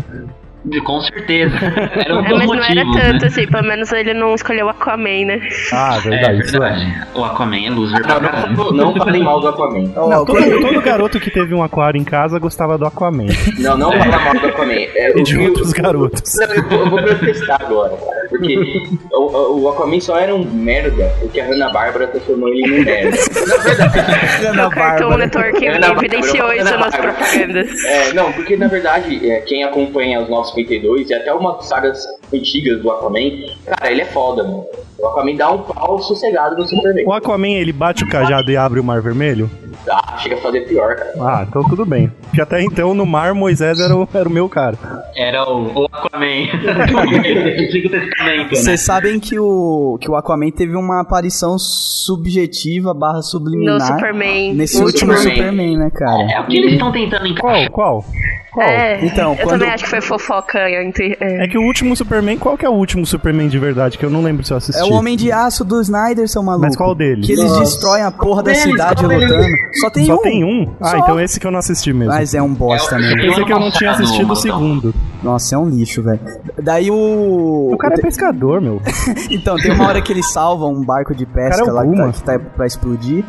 Com certeza. Era um É, mas não era tanto né? assim, pelo menos ele não escolheu Aquaman, né? Ah, É verdade, isso é. verdade. O Aquaman é loser pra Não, caralho. não, não falem mal do Aquaman. Não, todo, todo garoto que teve um aquário em casa gostava do Aquaman. Não, não fala mal do Aquaman. É, E de outros garotos. Não, eu, vou, eu vou protestar agora, cara. Porque o, o- Aquaman só era um merda, porque a Hanna-Barbera transformou ele em um merda. Na verdade, Ana O Cartoon. Network Bárbara, evidenciou isso nas propagandas. É, não, porque na verdade, é, quem acompanha os 952 e até umas sagas antigas do Aquaman, cara, ele é foda, mano. O Aquaman dá um pau sossegado no Superman. O Aquaman, ele bate o cajado e abre o mar vermelho? Ah, chega a fazer pior, cara. Ah, então tudo bem. Porque até então, no mar, Moisés era o, era o meu cara. Era o, o Aquaman. Testamento, né? Vocês sabem que o, que o Aquaman teve uma aparição subjetiva barra subliminar No Superman. nesse No último Superman. Superman, né, cara? É o que eles estão tentando encaixar. Qual? Qual? Qual? É, Então, eu quando- também acho que foi fofoca entre. é. É que o último Superman, qual que é o último Superman de verdade? Que eu não lembro se eu assisti. É o Homem de Aço do Snyder, seu maluco. Mas qual deles? Que eles Nossa. destroem a porra da Deles, cidade qual deles? Só tem Só um. tem um? Ah, Só. então esse que eu não assisti mesmo. Mas é um bosta É mesmo. Eu pensei que eu não tinha assistido o segundo. Nossa, é um lixo, velho. Daí o. O cara é pescador, meu. Então, tem uma hora que ele salva um barco de pesca Cara, é lá que tá, que tá pra explodir.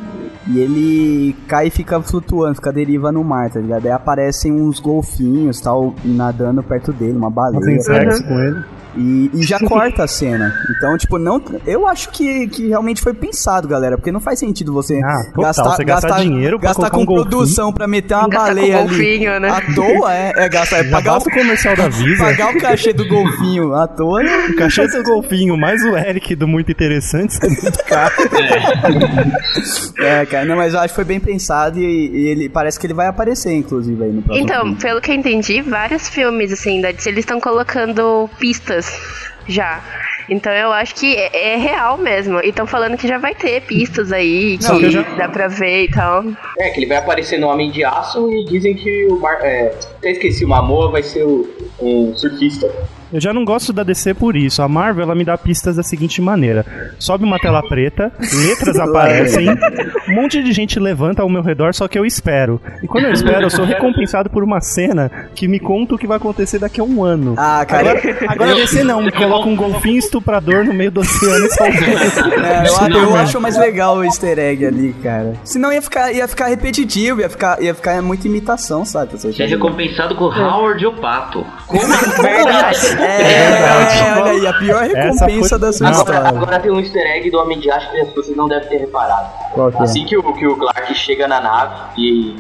E ele cai e fica flutuando, fica deriva no mar, tá ligado? Daí aparecem uns golfinhos tal, nadando perto dele, uma baleia. Fazendo sexo com ele. E, e já corta a cena. Então, tipo, não. Eu acho que, que realmente foi pensado, galera. Porque não faz sentido você Ah, total, gastar, você gastar dinheiro pra gastar com um produção pra meter uma Gastar com baleia ali. golfinho, né? À toa, é, é gastar. É Já pagar, o comercial da Visa. pagar o cachê do golfinho à toa. né? O cachê do golfinho, mais o Eric do Muito Interessante, é muito caro. É, cara, não, mas eu acho que foi bem pensado e, e ele parece que ele vai aparecer, inclusive, aí no próximo Então, filme. pelo que eu entendi, vários filmes, assim, da eles estão colocando pistas já. Então eu acho que é, é real mesmo. E estão falando que já vai ter pistas aí, Não, que eu já- dá pra ver e tal. É, que ele vai aparecer no Homem de Aço e dizem que o Mar... É, até esqueci, o Mamoa vai ser o, um surfista. Eu já não gosto da DC por isso. A Marvel, ela me dá pistas da seguinte maneira. Sobe uma tela preta, letras aparecem, um monte de gente levanta ao meu redor, só que eu espero. E quando eu espero, eu sou recompensado por uma cena que me conta o que vai acontecer daqui a um ano. Ah, cara, Agora, agora a DC não, me coloca um golfinho estuprador no meio do oceano e salvando. É, eu, a- Não, eu né? acho mais legal o easter egg ali, cara. Senão ia ficar, ia ficar repetitivo, ia ficar, ia ficar muita imitação, sabe? Você é recompensado com Howard o Pato. Verdade. É, olha aí, a pior recompensa foi- da sua Não. história. Agora, agora tem um easter egg do Homem de Aço que as pessoas não devem ter reparado. Qual que é? Assim que o, que o Clark chega na nave e,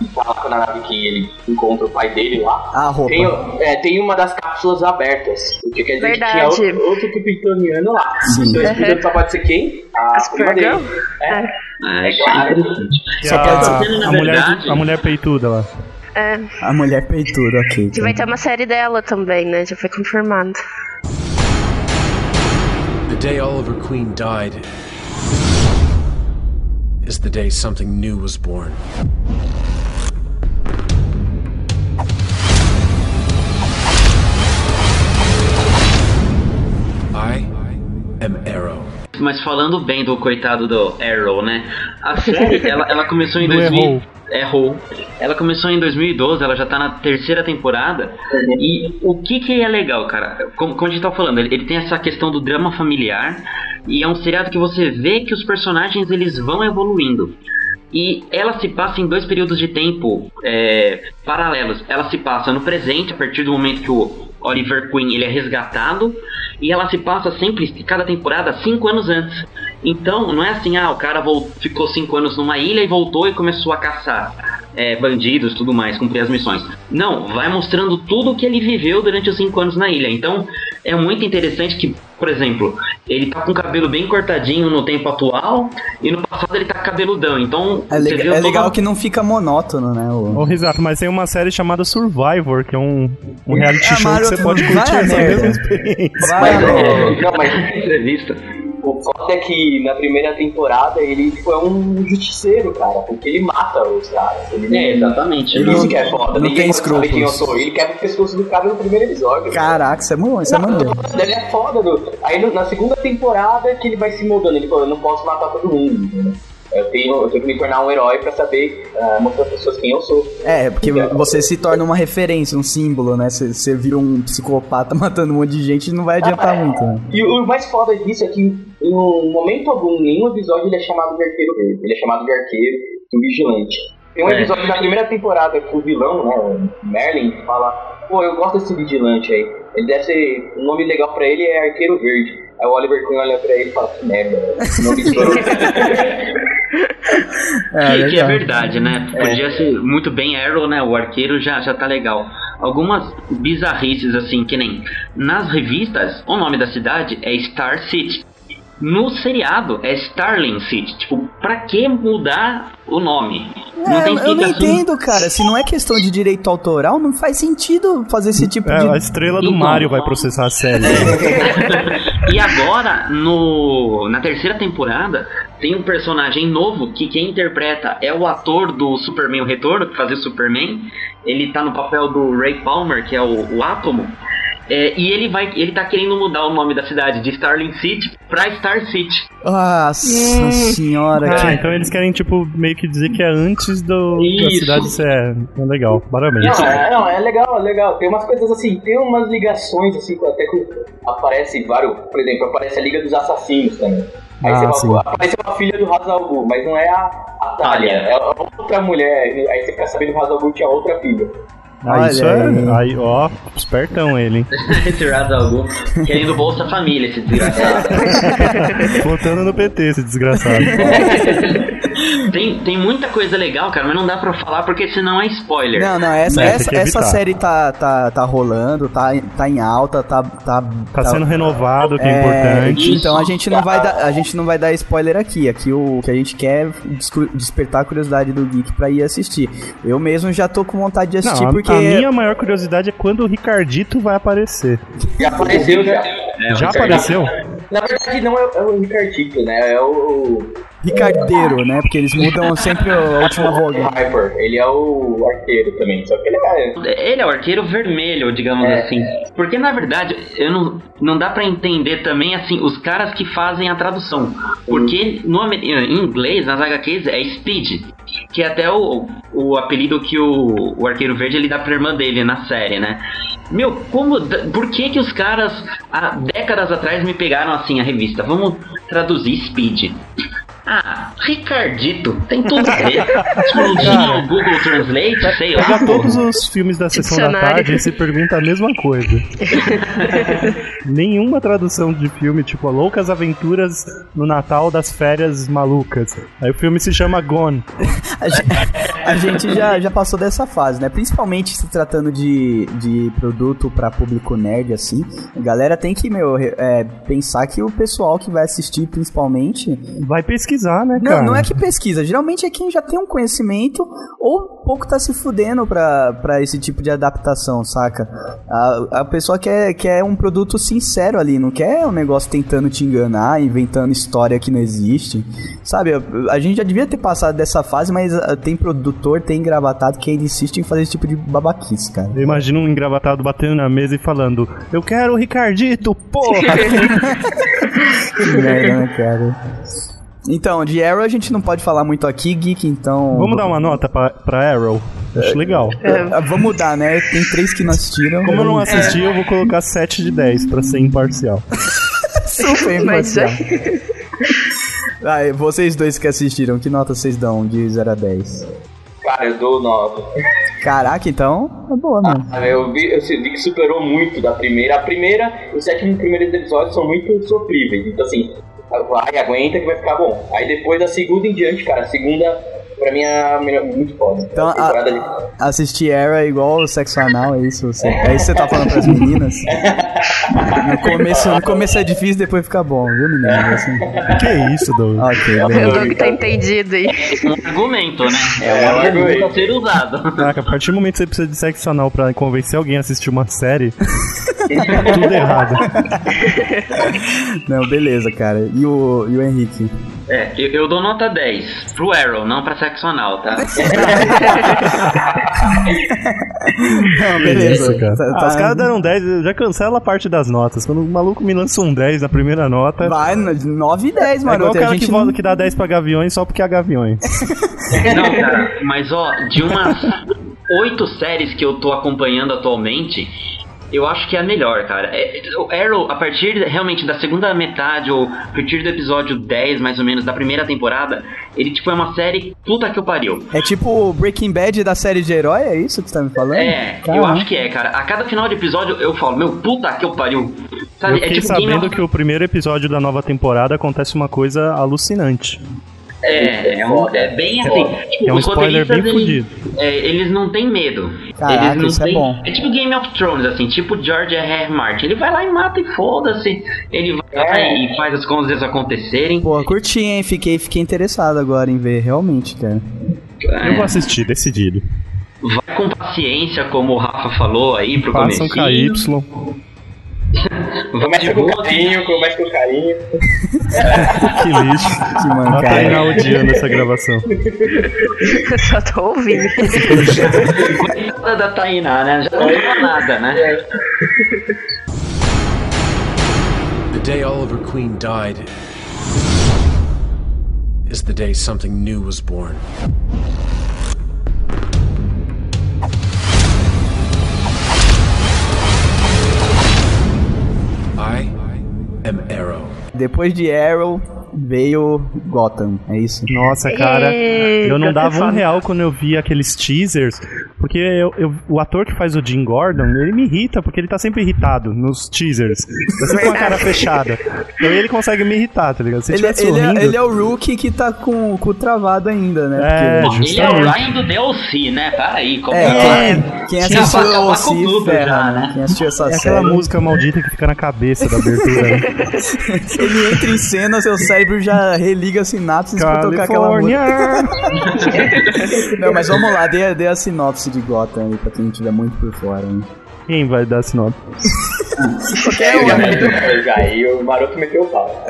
e fala com a nave que ele encontra o pai dele lá, A roupa. tem, é, tem uma das cápsulas abertas. Porque quer dizer que tinha Verdade. outro, outro kryptoniano lá. Sim. Então esse Uhum. só pode ser quem? A prima dele. Supergirl? É. Ah, é. E Só a, pode ser- na a mulher, verdade- a mulher peituda lá. É. A mulher peituda, ok. Que vai ter uma série dela também, né? Já foi confirmado. The day Oliver Queen died is the day something new was born. Am Arrow. Mas falando bem do coitado do Arrow, né? A série, ela, ela começou em Do 2000... Errou. Errou. Ela começou em 2012, ela já tá na terceira temporada. E o que que é legal, cara? Como, como a gente tá falando, ele, ele tem essa questão do drama familiar. E é um seriado que você vê que os personagens eles vão evoluindo. E ela se passa em dois períodos de tempo é, paralelos. Ela se passa no presente, a partir do momento que o Oliver Queen ele é resgatado. E ela se passa sempre, cada temporada, cinco anos antes. Então, não é assim, ah, o cara ficou cinco anos numa ilha e voltou e começou a caçar é, bandidos tudo mais, cumprir as missões. Não, vai mostrando tudo o que ele viveu durante os cinco anos na ilha. Então, é muito interessante que, por exemplo, ele tá com o cabelo bem cortadinho no tempo atual e no passado ele tá cabeludão. Então, É, você lega- vê é toda- legal que não fica monótono, né? o- Ô, Risato, mas tem uma série chamada Survivor, que é um, um reality Ah, show que você pode vai curtir essa merda. mesma experiência. Vai, Mas, é, não, mas entrevista. O foda é que na primeira temporada ele tipo, é um justiceiro, cara, porque ele mata os caras. Ele, É, exatamente. Ele Não- isso que é foda. não Ninguém tem saber quem eu escrúpulos. sou. Ele quebra o pescoço do cara no primeiro episódio. Caraca, isso é, mu- isso é maneiro. ele é foda, do... Aí no- na segunda temporada que ele vai se mudando, ele falou, eu não posso matar todo mundo. entendeu? Eu tenho, eu tenho que me tornar um herói pra saber ah, mostrar as pessoas quem eu sou. É, porque você se torna uma referência, um símbolo, né? Você, você vira um psicopata matando um monte de gente não vai adiantar muito, né? E o mais foda disso é que em um momento algum, em nenhum episódio ele é chamado de arqueiro verde. Ele é chamado de arqueiro e vigilante. Tem um É. episódio na primeira temporada que o vilão, né, o Merlin, fala pô, eu gosto desse vigilante aí. Ele deve ser. O nome legal pra ele é Arqueiro Verde. Aí o Oliver Queen olha pra ele e fala, que merda, esse nome estourou. É, que, que é verdade, né? Podia ser muito bem Arrow, né? O arqueiro já, já tá legal. Algumas bizarrices, assim, que nem nas revistas, o nome da cidade é Star City. No seriado é Starling City. Tipo, pra que mudar o nome? É, eu não entendo, cara. Se não é questão de direito autoral, não faz sentido fazer esse tipo É, de. a estrela do Então. Mario vai processar a série. e agora, no, na terceira temporada, tem um personagem novo que quem interpreta é o ator do Superman o Retorno, que fazia o Superman. Ele tá no papel do Ray Palmer, que é o, o Átomo. É, e ele vai, ele tá querendo mudar o nome da cidade de Starling City pra Star City. Nossa senhora, Ah, que... então eles querem, tipo, meio que dizer que é antes do, da cidade ser. É legal, parabéns. Não, é, não, é legal, é legal. Tem umas coisas assim, tem umas ligações assim, com- até que aparece vários, por exemplo, aparece a Liga dos Assassinos também. Aí Ah, você sim. fala, aparece uma filha do Hazal Gu, mas não é a, a Talia, é outra mulher. Aí você fica sabendo que o Hazal Gu tinha outra filha. Ah, isso é. aí. Ó, espertão ele, hein? esse Razalgu, querendo Bolsa Família, esse desgraçado. Votando no PT, esse desgraçado. tem, tem muita coisa legal, cara, mas não dá pra falar porque senão é spoiler. Não, não, essa, Não, tem essa, essa série tá, tá, tá rolando, tá, tá em alta, tá. Tá, Tá sendo renovado, que é, É, importante. então a gente não vai dar, a gente não vai dar spoiler aqui. Aqui o que a gente quer é despertar a curiosidade do geek pra ir assistir. Eu mesmo já tô com vontade de assistir Não, a, porque a minha maior curiosidade é quando o Ricardito vai aparecer. Já apareceu já. É, Já apareceu? Na verdade não é, é o Ricardito, né? É o. Ricardeiro, né? Porque eles mudam sempre a última o vogal. Hyper. Ele é o arqueiro também. Só que ele é. Ele é o arqueiro vermelho, digamos É. assim. Porque na verdade, eu não, não dá pra entender também assim os caras que fazem a tradução. Porque no em inglês, nas HQs, é Speed. Que é até o, o apelido que o, o arqueiro verde ele dá pra irmã dele na série, né? Meu, como. Por que que os caras há décadas atrás me pegaram assim a revista? Vamos traduzir Speed. Ah, Ricardito, tem tudo a ver. o Google Translate, sei lá. Pô. todos os filmes da sessão da tarde e se pergunta a mesma coisa. Nenhuma tradução de filme, tipo, Loucas Aventuras no Natal das Férias Malucas. Aí o filme se chama Gone. A gen- a gente já, já passou dessa fase, né? Principalmente se tratando de, de produto pra público nerd, assim. A galera tem que, meu, é, pensar que o pessoal que vai assistir, principalmente. Vai pesquisar, né, Não, cara? não é que pesquisa. Geralmente é quem já tem um conhecimento ou pouco tá se fudendo pra, pra esse tipo de adaptação, saca? A, a pessoa quer, quer um produto sincero ali, não quer um negócio tentando te enganar, inventando história que não existe. Sabe, a, a gente já devia ter passado dessa fase, mas ah, tem produtor, tem gravatado que ainda insiste em fazer esse tipo de babaquice, cara. Eu imagino um engravatado batendo na mesa e falando: Eu quero o Ricardito, porra! Que merda, né, cara? Então, de Arrow a gente não pode falar muito aqui, Geek, então. Vamos dar uma nota pra, pra Arrow? Acho legal. Ah, Vamos mudar, né? Tem três que não assistiram. Como eu não assisti, eu vou colocar 7 de 10 pra ser imparcial. Super Mas imparcial. Ah, e vocês dois que assistiram, que nota vocês dão de 0 a 10? Cara, eu dou nove. Caraca, então é boa mesmo. Ah, Eu vi, eu vi que superou muito da primeira. A primeira, os sete primeiros episódios são muito sofríveis. Então, assim, vai, aguenta que vai ficar bom. Aí depois da segunda em diante, cara, a segunda, pra mim, é melhor- muito foda. Então, A de- Assistir Arrow é igual o sexo anal, é isso? Você, é isso que você tá falando pras meninas? No começo, no começo é difícil, depois fica bom, viu, meninas? Assim. Que isso, Doug? Ok, O beleza. Doug tá entendido aí. um argumento, né? É, É, um um argumento a ser usado. Caraca, a partir do momento que você precisa de sexo anal pra convencer alguém a assistir uma série, tudo errado. Não, beleza, cara. E o, e o Henrique? É, eu, eu dou nota 10 pro Arrow, não pra sexo anal, tá? Não, Isso, cara. Tá- Ah, tá- os caras deram 10, já cancela a parte das notas. Quando o maluco me lança um 10 na primeira nota. Vai, 9 e 10, É igual mano. o a cara gente que, não- volta, que dá 10 pra gaviões só porque há gaviões. Não, cara, mas ó, de umas oito séries que eu tô acompanhando atualmente, eu acho que é a melhor, cara. É, o Arrow, a partir realmente da segunda metade, ou a partir do episódio 10, mais ou menos, da primeira temporada, ele tipo é uma série puta que eu pariu. É tipo o Breaking Bad da série de herói, é isso que você tá me falando? É, eu Caramba. acho que é, cara. A cada final de episódio eu falo, meu puta que eu pariu. Eu Sabe, é fiquei tipo Game sabendo of... que o primeiro episódio da nova temporada acontece uma coisa alucinante. É, é, um- é bem assim. tipo, É um os spoiler bem eles- fudido. é, eles não têm medo. Caraca, eles não isso é têm- bom. tipo Game of Thrones, assim, tipo George R. R. Martin. Ele vai lá e mata e foda-se. Ele vai lá É. e faz as coisas acontecerem. Pô, curti, hein? Fiquei, fiquei interessado agora em ver, realmente, cara. É, Eu vou assistir, decidido. vai com paciência, como o Rafa falou aí pro Façam comecinho. KY. Começa com carinho, começa com carinho. Que lixo. Que tá mancada. aí odiando essa gravação. Eu só tô ouvindo. Coitada da Tainá, né? Já não fala nada, né? The day Oliver Queen died is the day something new was born. Depois de Arrow, veio Gotham, é isso? Nossa, cara, eu não Gotham dava um real quando eu vi aqueles teasers, porque eu, eu- o ator que faz o Jim Gordon, ele me irrita, porque ele tá sempre irritado nos teasers. Tá sempre com a cara fechada. Então ele consegue me irritar, tá ligado? Se ele Ele, estiver ele, é, sorrindo... ele é o rookie que tá com o cu travado ainda, né? É, Porque- Ele é o justamente. Ryan do DLC, né? Para aí, como É, é? quem, quem assistiu o tudo ferra, já, né? Quem assistiu essa É série, aquela música maldita que fica na cabeça da abertura. né? ele entra em cena, seu cérebro já religa as sinapses pra tocar aquela música. Não, mas vamos lá, dê, dê a sinopse de Gotham aí, pra quem estiver muito por fora. Hein? Quem vai dar sinopse? Qualquer Eu já um, né? já, e o maroto meteu o pau.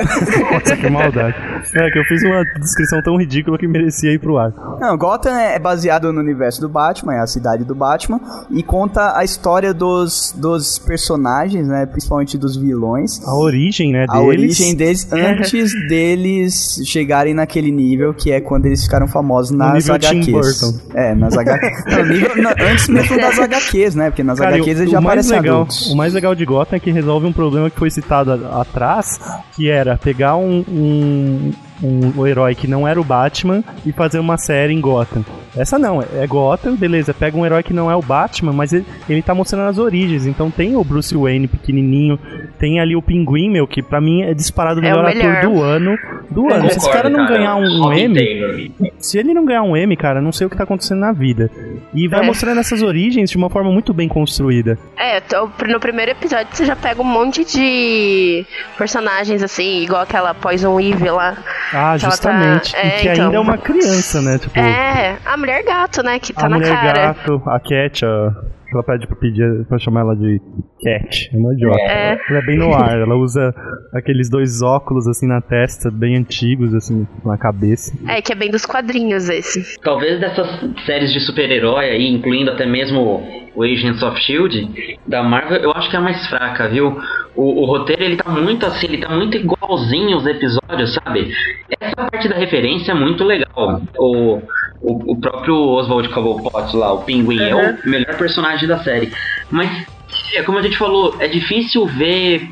Nossa, que maldade. É que eu fiz uma descrição tão ridícula que merecia ir pro ar. Não, Gotham é baseado no universo do Batman, é a cidade do Batman, e conta a história dos, dos personagens, né, principalmente dos vilões, A origem, né, deles. a origem deles antes deles chegarem naquele nível que é quando eles ficaram famosos nas nível Tim HQs. Burton. É, nas HQs. Não, nível, na- antes mesmo das HQs, né? Porque nas Cara, HQs o, eles já o aparecem legal, adultos. o mais legal de Gotham que resolve um problema que foi citado a- atrás, que era pegar um, um, um herói que não era o Batman e fazer uma série em Gotham. Essa não, é Gotham, beleza, pega um herói que não é o Batman, mas ele, ele tá mostrando as origens. Então tem o Bruce Wayne pequenininho, tem ali o Pinguim, meu, que pra mim é disparado o É o melhor ator melhor. do ano. Do ano. Se esse cara não Concordo, ganhar um, um M, Taylor. se ele não ganhar um M, cara, não sei o que tá acontecendo na vida. E vai É. mostrando essas origens de uma forma muito bem construída. É, tô- no primeiro episódio você já pega um monte de personagens assim, igual aquela Poison Ivy lá. Ah, Que ela justamente. tá- e é, que então. ainda é uma criança, né? Tipo, É, a mulher gato, né? Que tá a na mulher cara. gato, a Cat, a... ela pede pra pedir pra chamar ela de Cat. É uma idiota. É. Ela é bem no ar. Ela usa aqueles dois óculos assim na testa, bem antigos, assim, na cabeça. É, que é bem dos quadrinhos esse. Talvez dessas séries de super-herói aí, incluindo até mesmo o Agents of Shield da Marvel, eu acho que é a mais fraca, viu? O, o roteiro ele tá muito assim, ele tá muito igualzinho os episódios, sabe? Essa parte da referência é muito legal. O, o, o próprio Oswald Cobblepot lá, o Pinguim, é o melhor personagem da série. Mas, é como a gente falou, é difícil ver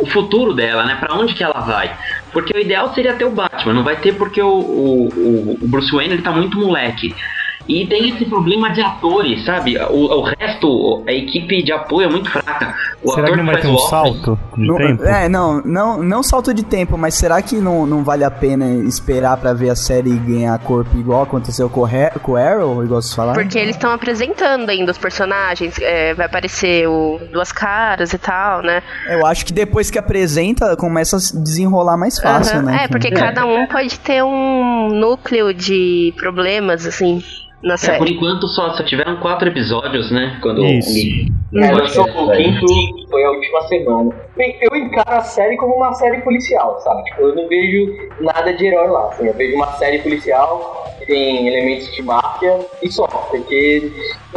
o futuro dela, né? Pra onde que ela vai? Porque o ideal seria ter o Batman, não vai ter porque o, o, o- o Bruce Wayne ele tá muito moleque. E tem esse problema de atores, sabe? O, o resto, a equipe de apoio é muito fraca. O Será ator que não vai faz ter um salto de Não- tempo? É, não, não, não salto de tempo, mas será que não, não vale a pena esperar pra ver a série ganhar corpo igual aconteceu com com o Arrow, igual vocês falaram? Porque eles estão apresentando ainda os personagens. é, vai aparecer o Duas Caras e tal, né? Eu acho que depois que apresenta, começa a se desenrolar mais fácil, né? É, porque cada um pode ter um núcleo de problemas, assim, na É, série. por enquanto só, só tiveram quatro episódios, né? Quando Isso. É, Pode lançou o quinto, foi a última semana. Bem, eu encaro a série como uma série policial, sabe? Tipo, eu não vejo nada de herói lá. Assim, eu vejo uma série policial que tem elementos de máfia e só. Porque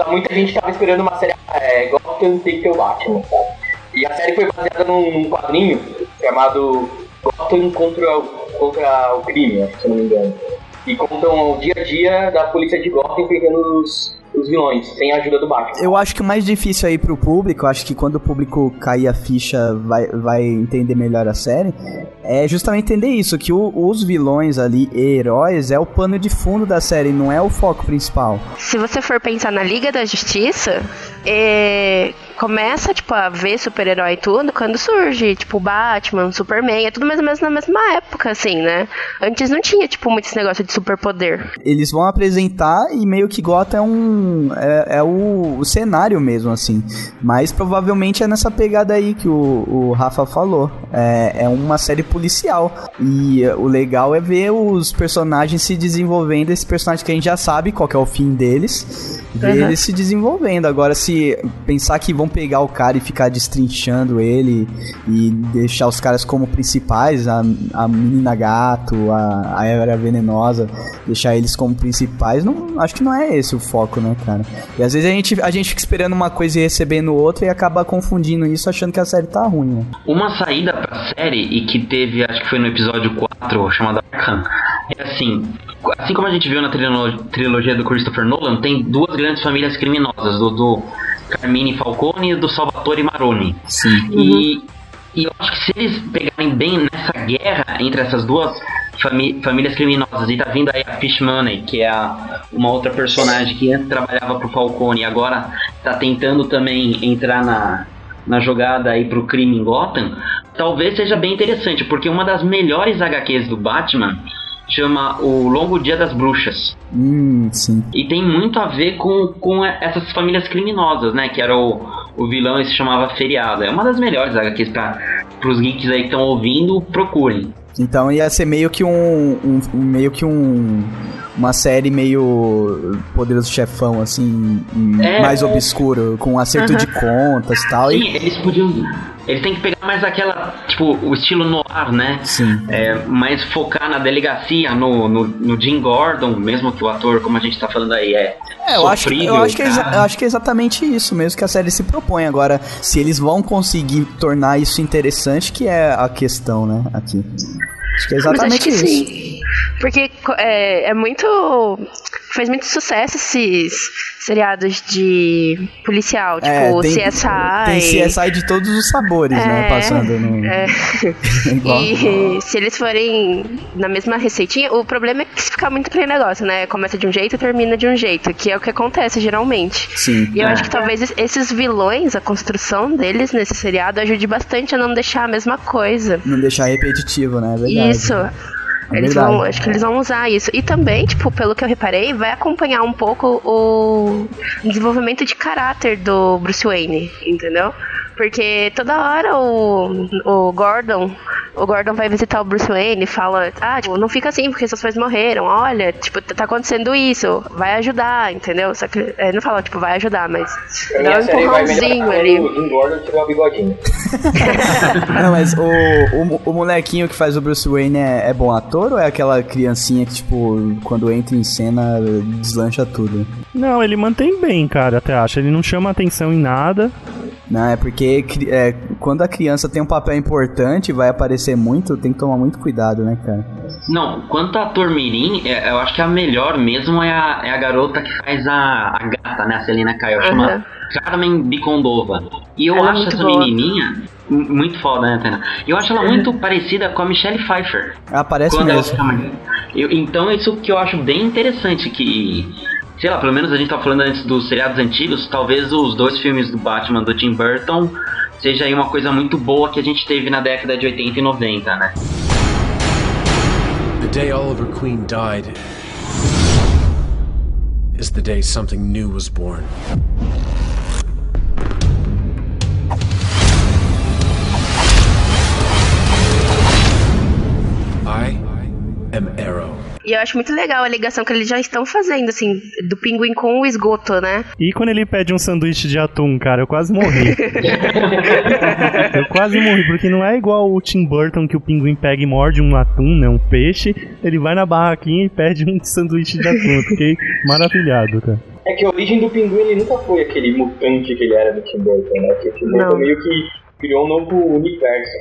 muita gente tava esperando uma série é, Gotham tem que ter o Batman, sabe? E a série foi baseada num, num quadrinho chamado Gotham contra, o- contra o crime, que se eu não me engano. E contam o dia a dia da polícia de Gotham pegando os, os vilões, sem a ajuda do Batman. Eu acho que o mais difícil aí pro público, eu acho que quando o público cair a ficha vai, vai entender melhor a série, é justamente entender isso, que o- os vilões ali e heróis é o pano de fundo da série, não é o foco principal. Se você for pensar na Liga da Justiça, é, começa, tipo, a ver super-herói e tudo quando surge, tipo, Batman, Superman, é tudo mais ou menos na mesma época, assim, né? Antes não tinha, tipo, muito esse negócio de superpoder. Eles vão apresentar e meio que Gotham é um. é, é o, o cenário mesmo, assim. Mas provavelmente é nessa pegada aí que o, o Rafa falou. É, é uma série policial. E o legal é ver os personagens se desenvolvendo, esses personagens que a gente já sabe qual que é o fim deles. Ver Uhum. eles se desenvolvendo. Agora, se pensar que vão pegar o cara e ficar destrinchando ele e deixar os caras como principais, a, a menina gato, a, a era venenosa, deixar eles como principais, não, acho que não é esse o foco, né, cara? E às vezes a gente, a gente fica esperando uma coisa e recebendo outra e acaba confundindo isso achando que a série tá ruim, né? Uma saída pra série e que teve, acho que foi no episódio 4, chamado Arkham, é assim, assim como a gente viu na trilo- trilogia do Christopher Nolan, tem duas grandes famílias criminosas, do, do Carmine Falcone e do Salvatore Maroni. Sim. E, e eu acho que se eles pegarem bem nessa guerra entre essas duas fami- famílias criminosas, e tá vindo aí a Fish Money, que é a- uma outra personagem que antes trabalhava pro Falcone e agora tá tentando também entrar na, na jogada aí pro crime em Gotham, talvez seja bem interessante, porque uma das melhores HQs do Batman chama O Longo Dia das Bruxas. Hum, sim. E tem muito a ver com, com essas famílias criminosas, né? Que era o, o vilão e se chamava Feriado. É uma das melhores HQs para os geeks aí que estão ouvindo, procurem. Então ia ser meio que um, um- um- meio que um uma série meio poderoso chefão assim, É, mais obscuro, com acerto de contas e tal. Sim, E, eles podiam. Eles têm que pegar mais aquela, tipo, o estilo noir, né? sim. É, mais focar na delegacia, no, no, no Jim Gordon, mesmo que o ator, como a gente tá falando aí, é. É, eu acho, que- eu, acho que é eu acho que é exatamente isso mesmo que a série se propõe. Agora, se eles vão conseguir tornar isso interessante, que é a questão, né? Aqui. Acho que é Mas exatamente acho que isso. sim. Porque é, é muito. Faz muito sucesso esses seriados de policial, tipo É, tem, CSI. tem CSI de todos os sabores, né? É, Passando no. é. E se eles forem na mesma receitinha, o problema é que se ficar muito aquele negócio, né? Começa de um jeito e termina de um jeito, que é o que acontece geralmente. Sim. E eu É. acho que talvez es- esses vilões, a construção deles nesse seriado ajude bastante a não deixar a mesma coisa. Não deixar repetitivo, né? É verdade. Isso. É Eles verdade. vão, acho que eles vão usar isso. E também, tipo, pelo que eu reparei, vai acompanhar um pouco o desenvolvimento de caráter do Bruce Wayne, entendeu? Porque toda hora o, o Gordon, o Gordon vai visitar o Bruce Wayne e fala, ah, tipo, não fica assim porque seus pais morreram, olha, tipo, tá acontecendo isso, vai ajudar, entendeu? Só que é, não fala, tipo, vai ajudar, mas dá um empurrãozinho ali. o Gordon tiver um bigodinho. Não, mas o, o, o molequinho que faz o Bruce Wayne é, é bom ator ou é aquela criancinha que, tipo, quando entra em cena, deslancha tudo? Não, ele mantém bem, cara, até acho. Ele não chama atenção em nada. Não, é porque é, quando a criança tem um papel importante e vai aparecer muito, tem que tomar muito cuidado, né, cara? Não, quanto a ator Mirim, é, eu acho que a melhor mesmo é a, é a garota que faz a, a gata, né? A Celina Kyle, Aham. chama Carmen Bicondova. E eu Ela é acho muito essa boa. menininha muito foda, né, Tena? E eu acho ela muito parecida com a Michelle Pfeiffer. Aparece Quando ela mesmo. fica mais- Eu- então isso que eu acho bem interessante que sei lá, pelo menos a gente tá falando antes dos seriados antigos, talvez os dois filmes do Batman do Tim Burton seja aí uma coisa muito boa que a gente teve na década de 80 e 90, né? The day Oliver Queen died is the day something new was born. I am Arrow. E eu acho muito legal a ligação que eles já estão fazendo, assim, do pinguim com o esgoto, né? E quando ele pede um sanduíche de atum, cara, eu quase morri. eu quase morri, porque não é igual o Tim Burton que o pinguim pega e morde um atum, né? Um peixe. Ele vai na barraquinha e pede um sanduíche de atum. Eu fiquei maravilhado, cara. É que a origem do pinguim ele nunca foi aquele mutante que ele era do Tim Burton, né? Que o Tim Burton Não. meio que criou um novo universo.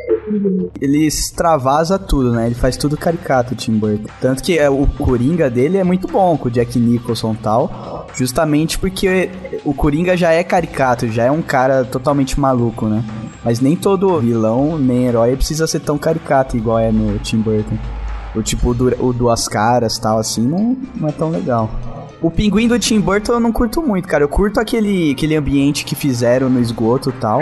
Ele extravasa tudo, né? Ele faz tudo caricato, o Tim Burton. Tanto que é, o Coringa dele é muito bom, com o Jack Nicholson e tal. Justamente porque o Coringa já é caricato, já é um cara totalmente maluco, né? Mas nem todo vilão, nem herói precisa ser tão caricato igual é no Tim Burton. O tipo o Duas Caras tal, assim, não, não é tão legal. O pinguim do Tim Burton eu não curto muito, cara. Eu curto aquele, aquele ambiente que fizeram no esgoto e tal.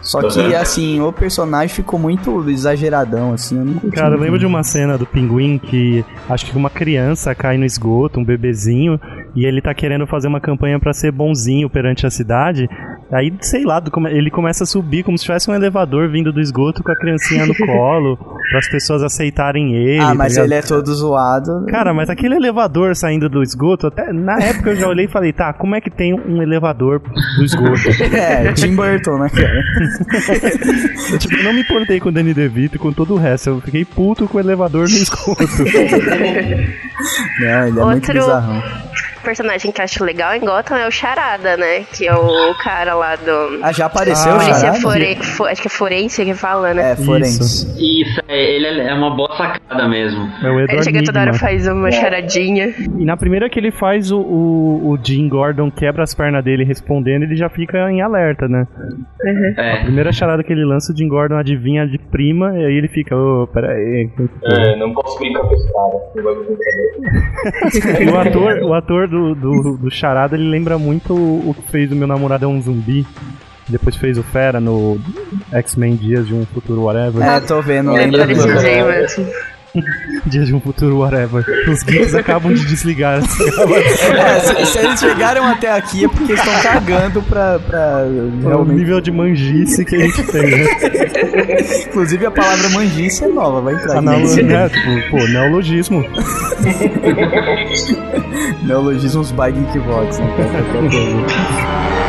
Só que, Uhum. assim, o personagem ficou muito exageradão, assim. Eu não curti Cara, eu lembro de uma cena do pinguim que acho que uma criança cai no esgoto, um bebezinho, e ele tá querendo fazer uma campanha pra ser bonzinho perante a cidade. Aí, sei lá, ele começa a subir como se tivesse um elevador vindo do esgoto com a criancinha no colo, para as pessoas aceitarem ele. Ah, tá mas ligado? ele é todo zoado. Cara, mas aquele elevador saindo do esgoto, até na época eu já olhei e falei, tá, como é que tem um elevador do esgoto? É, Tim Burton, né, cara? Eu, tipo, eu não me importei com o Danny DeVito e com todo o resto, eu fiquei puto com o elevador no esgoto. Não, ele é muito Outro- bizarrão. Personagem que eu acho legal em Gotham é o Charada, né? Que é o cara lá do. Ah, já apareceu Ah, Polícia Charada? fore... fo- Acho que é forense que fala, né? É, forense. Isso, é, ele é é uma boa sacada mesmo. É o Ele chega toda hora faz uma charadinha. E na primeira que ele faz o, o, o Jim Gordon quebra as pernas dele respondendo, ele já fica em alerta, né? A É. primeira charada que ele lança, o Jim Gordon adivinha de prima, e aí ele fica, ô, peraí. É, não posso brincar com esse cara. Não vai brincar. O ator, o ator do, do, do Charada, ele lembra muito o, o que fez o Meu Namorado é um Zumbi. Depois fez o Fera no X-Men Dias de um Futuro Whatever. É, tô vendo, é lembra desse do... Dias de um Futuro Whatever. Os geeks acabam de desligar. assim, É, se, se eles chegaram até aqui é porque estão cagando pra, pra É o nível de manjice que a gente tem, né? Inclusive a palavra manjice é nova, vai entrar. Analo... né? Tipo, pô, neologismo. Neologismos by Geekvox, né,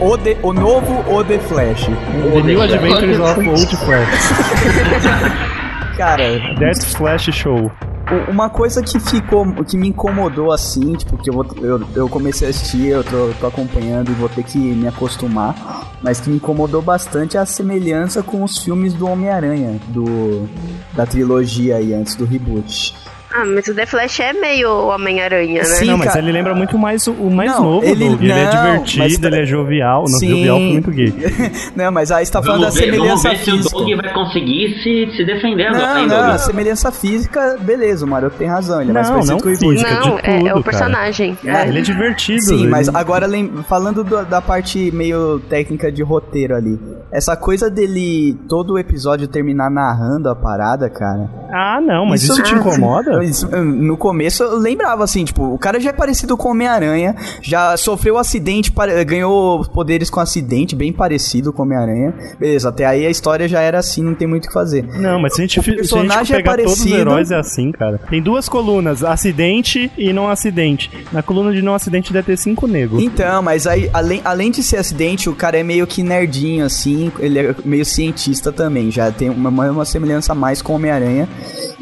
O, o, The- o novo O The Flash. The New Adventures of Old Flash. Cara, Death Flash Show. O- Uma coisa que ficou, que me incomodou assim, tipo, que eu, vou, eu, eu comecei a assistir, eu tô, tô acompanhando e vou ter que me acostumar, mas que me incomodou bastante é a semelhança com os filmes do Homem-Aranha, do da trilogia aí antes do reboot. Ah, mas o The Flash é meio Homem-Aranha, né? Sim, não, mas cara. ele lembra muito mais o, o mais Não, novo, ele- Doug. Ele é não, divertido, mas tá- ele é jovial. Não, Sim. jovial foi muito gay. Não, mas aí você tá falando Vamos da ver, vamos semelhança ver se o física. Doug vai conseguir se, se defender agora, Não, hein, não, a semelhança física, beleza, o Maroto tem razão, ele é mais Não, parecido não com o física. Não, de é, é tudo, o personagem. É. Ele é divertido. Sim, ele- mas agora lem- falando do- da parte meio técnica de roteiro ali. Essa coisa dele todo o episódio terminar narrando a parada, cara. Ah, não, mas isso, te incomoda? Isso, no começo eu lembrava assim, tipo, o cara já é parecido com o Homem-Aranha, já sofreu acidente, pare- ganhou poderes com acidente, bem parecido com o Homem-Aranha. Beleza, até aí a história já era assim, não tem muito o que fazer. Não, mas se a gente, O fi- se a gente personagem é pegar todos os parecido. heróis é assim, cara. Tem duas colunas, acidente e não acidente. Na coluna de não acidente deve ter cinco negros. Então, mas aí, além, além de ser acidente, o cara é meio que nerdinho, assim, ele é meio cientista também, já tem uma, uma semelhança mais com o Homem-Aranha.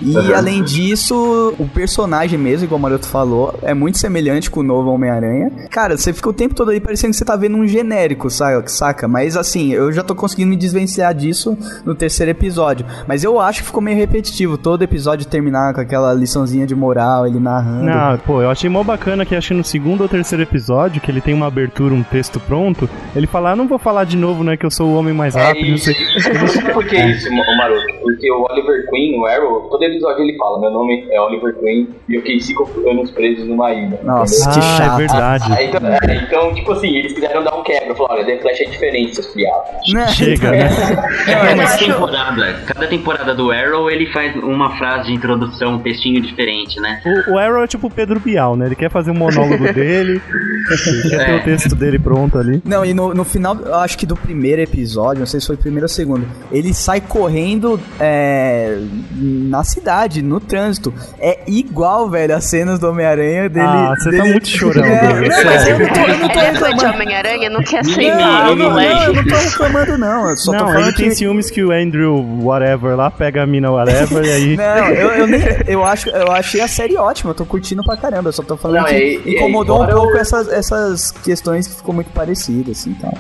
E além disso, o personagem mesmo, igual o Maroto falou, é muito semelhante com o novo Homem-Aranha. Cara, você fica o tempo todo aí parecendo que você tá vendo um genérico, saca? saca? Mas assim, eu já tô conseguindo me desvencilhar disso no terceiro episódio. Mas eu acho que ficou meio repetitivo, todo episódio terminar com aquela liçãozinha de moral, ele narrando. Não, pô, eu achei mó bacana que acho que no segundo ou terceiro episódio, que ele tem uma abertura, um texto pronto, ele fala, ah, não vou falar de novo, né, que eu sou o homem mais É rápido, não sei. Sabe por que isso, Ma- Maroto? Porque o Oliver Queen, o Arrow, todo episódio ele fala, meu nome é Oliver Queen e o Casey anos presos numa ilha. Nossa, que Ah, é chato. verdade. Aí, então, é, então, tipo assim, eles quiseram dar um quebra. Falaram, olha, The Flash é diferente, seus piados. Né? Chega, né? É, cada acho- temporada, cada temporada do Arrow ele faz uma frase de introdução, um textinho diferente, né? O, o Arrow é tipo o Pedro Bial, né? Ele quer fazer um monólogo dele, ele quer ter É. o texto dele pronto ali. Não, e no, no final, eu acho que do primeiro episódio, não sei se foi o primeiro ou o segundo, ele sai correndo é, na cidade, no trânsito. É igual, velho, as cenas do Homem-Aranha dele. Ah, você tá dele- muito chorão, É, não, mas eu não tô, eu não tô Ele é fã de reclamando. Homem-Aranha, não quer aceitar. Não, não, moleque. não, eu não tô reclamando, não. Eu só tô Não, falando ele tem que... ciúmes que o Andrew whatever lá pega a mina whatever e aí... Não, eu, eu, nem, eu, acho, eu achei a série ótima, eu tô curtindo pra caramba. Eu só tô falando Não, que e- e- incomodou um embora pouco eu- essas, essas questões que ficou muito parecidas, assim, então.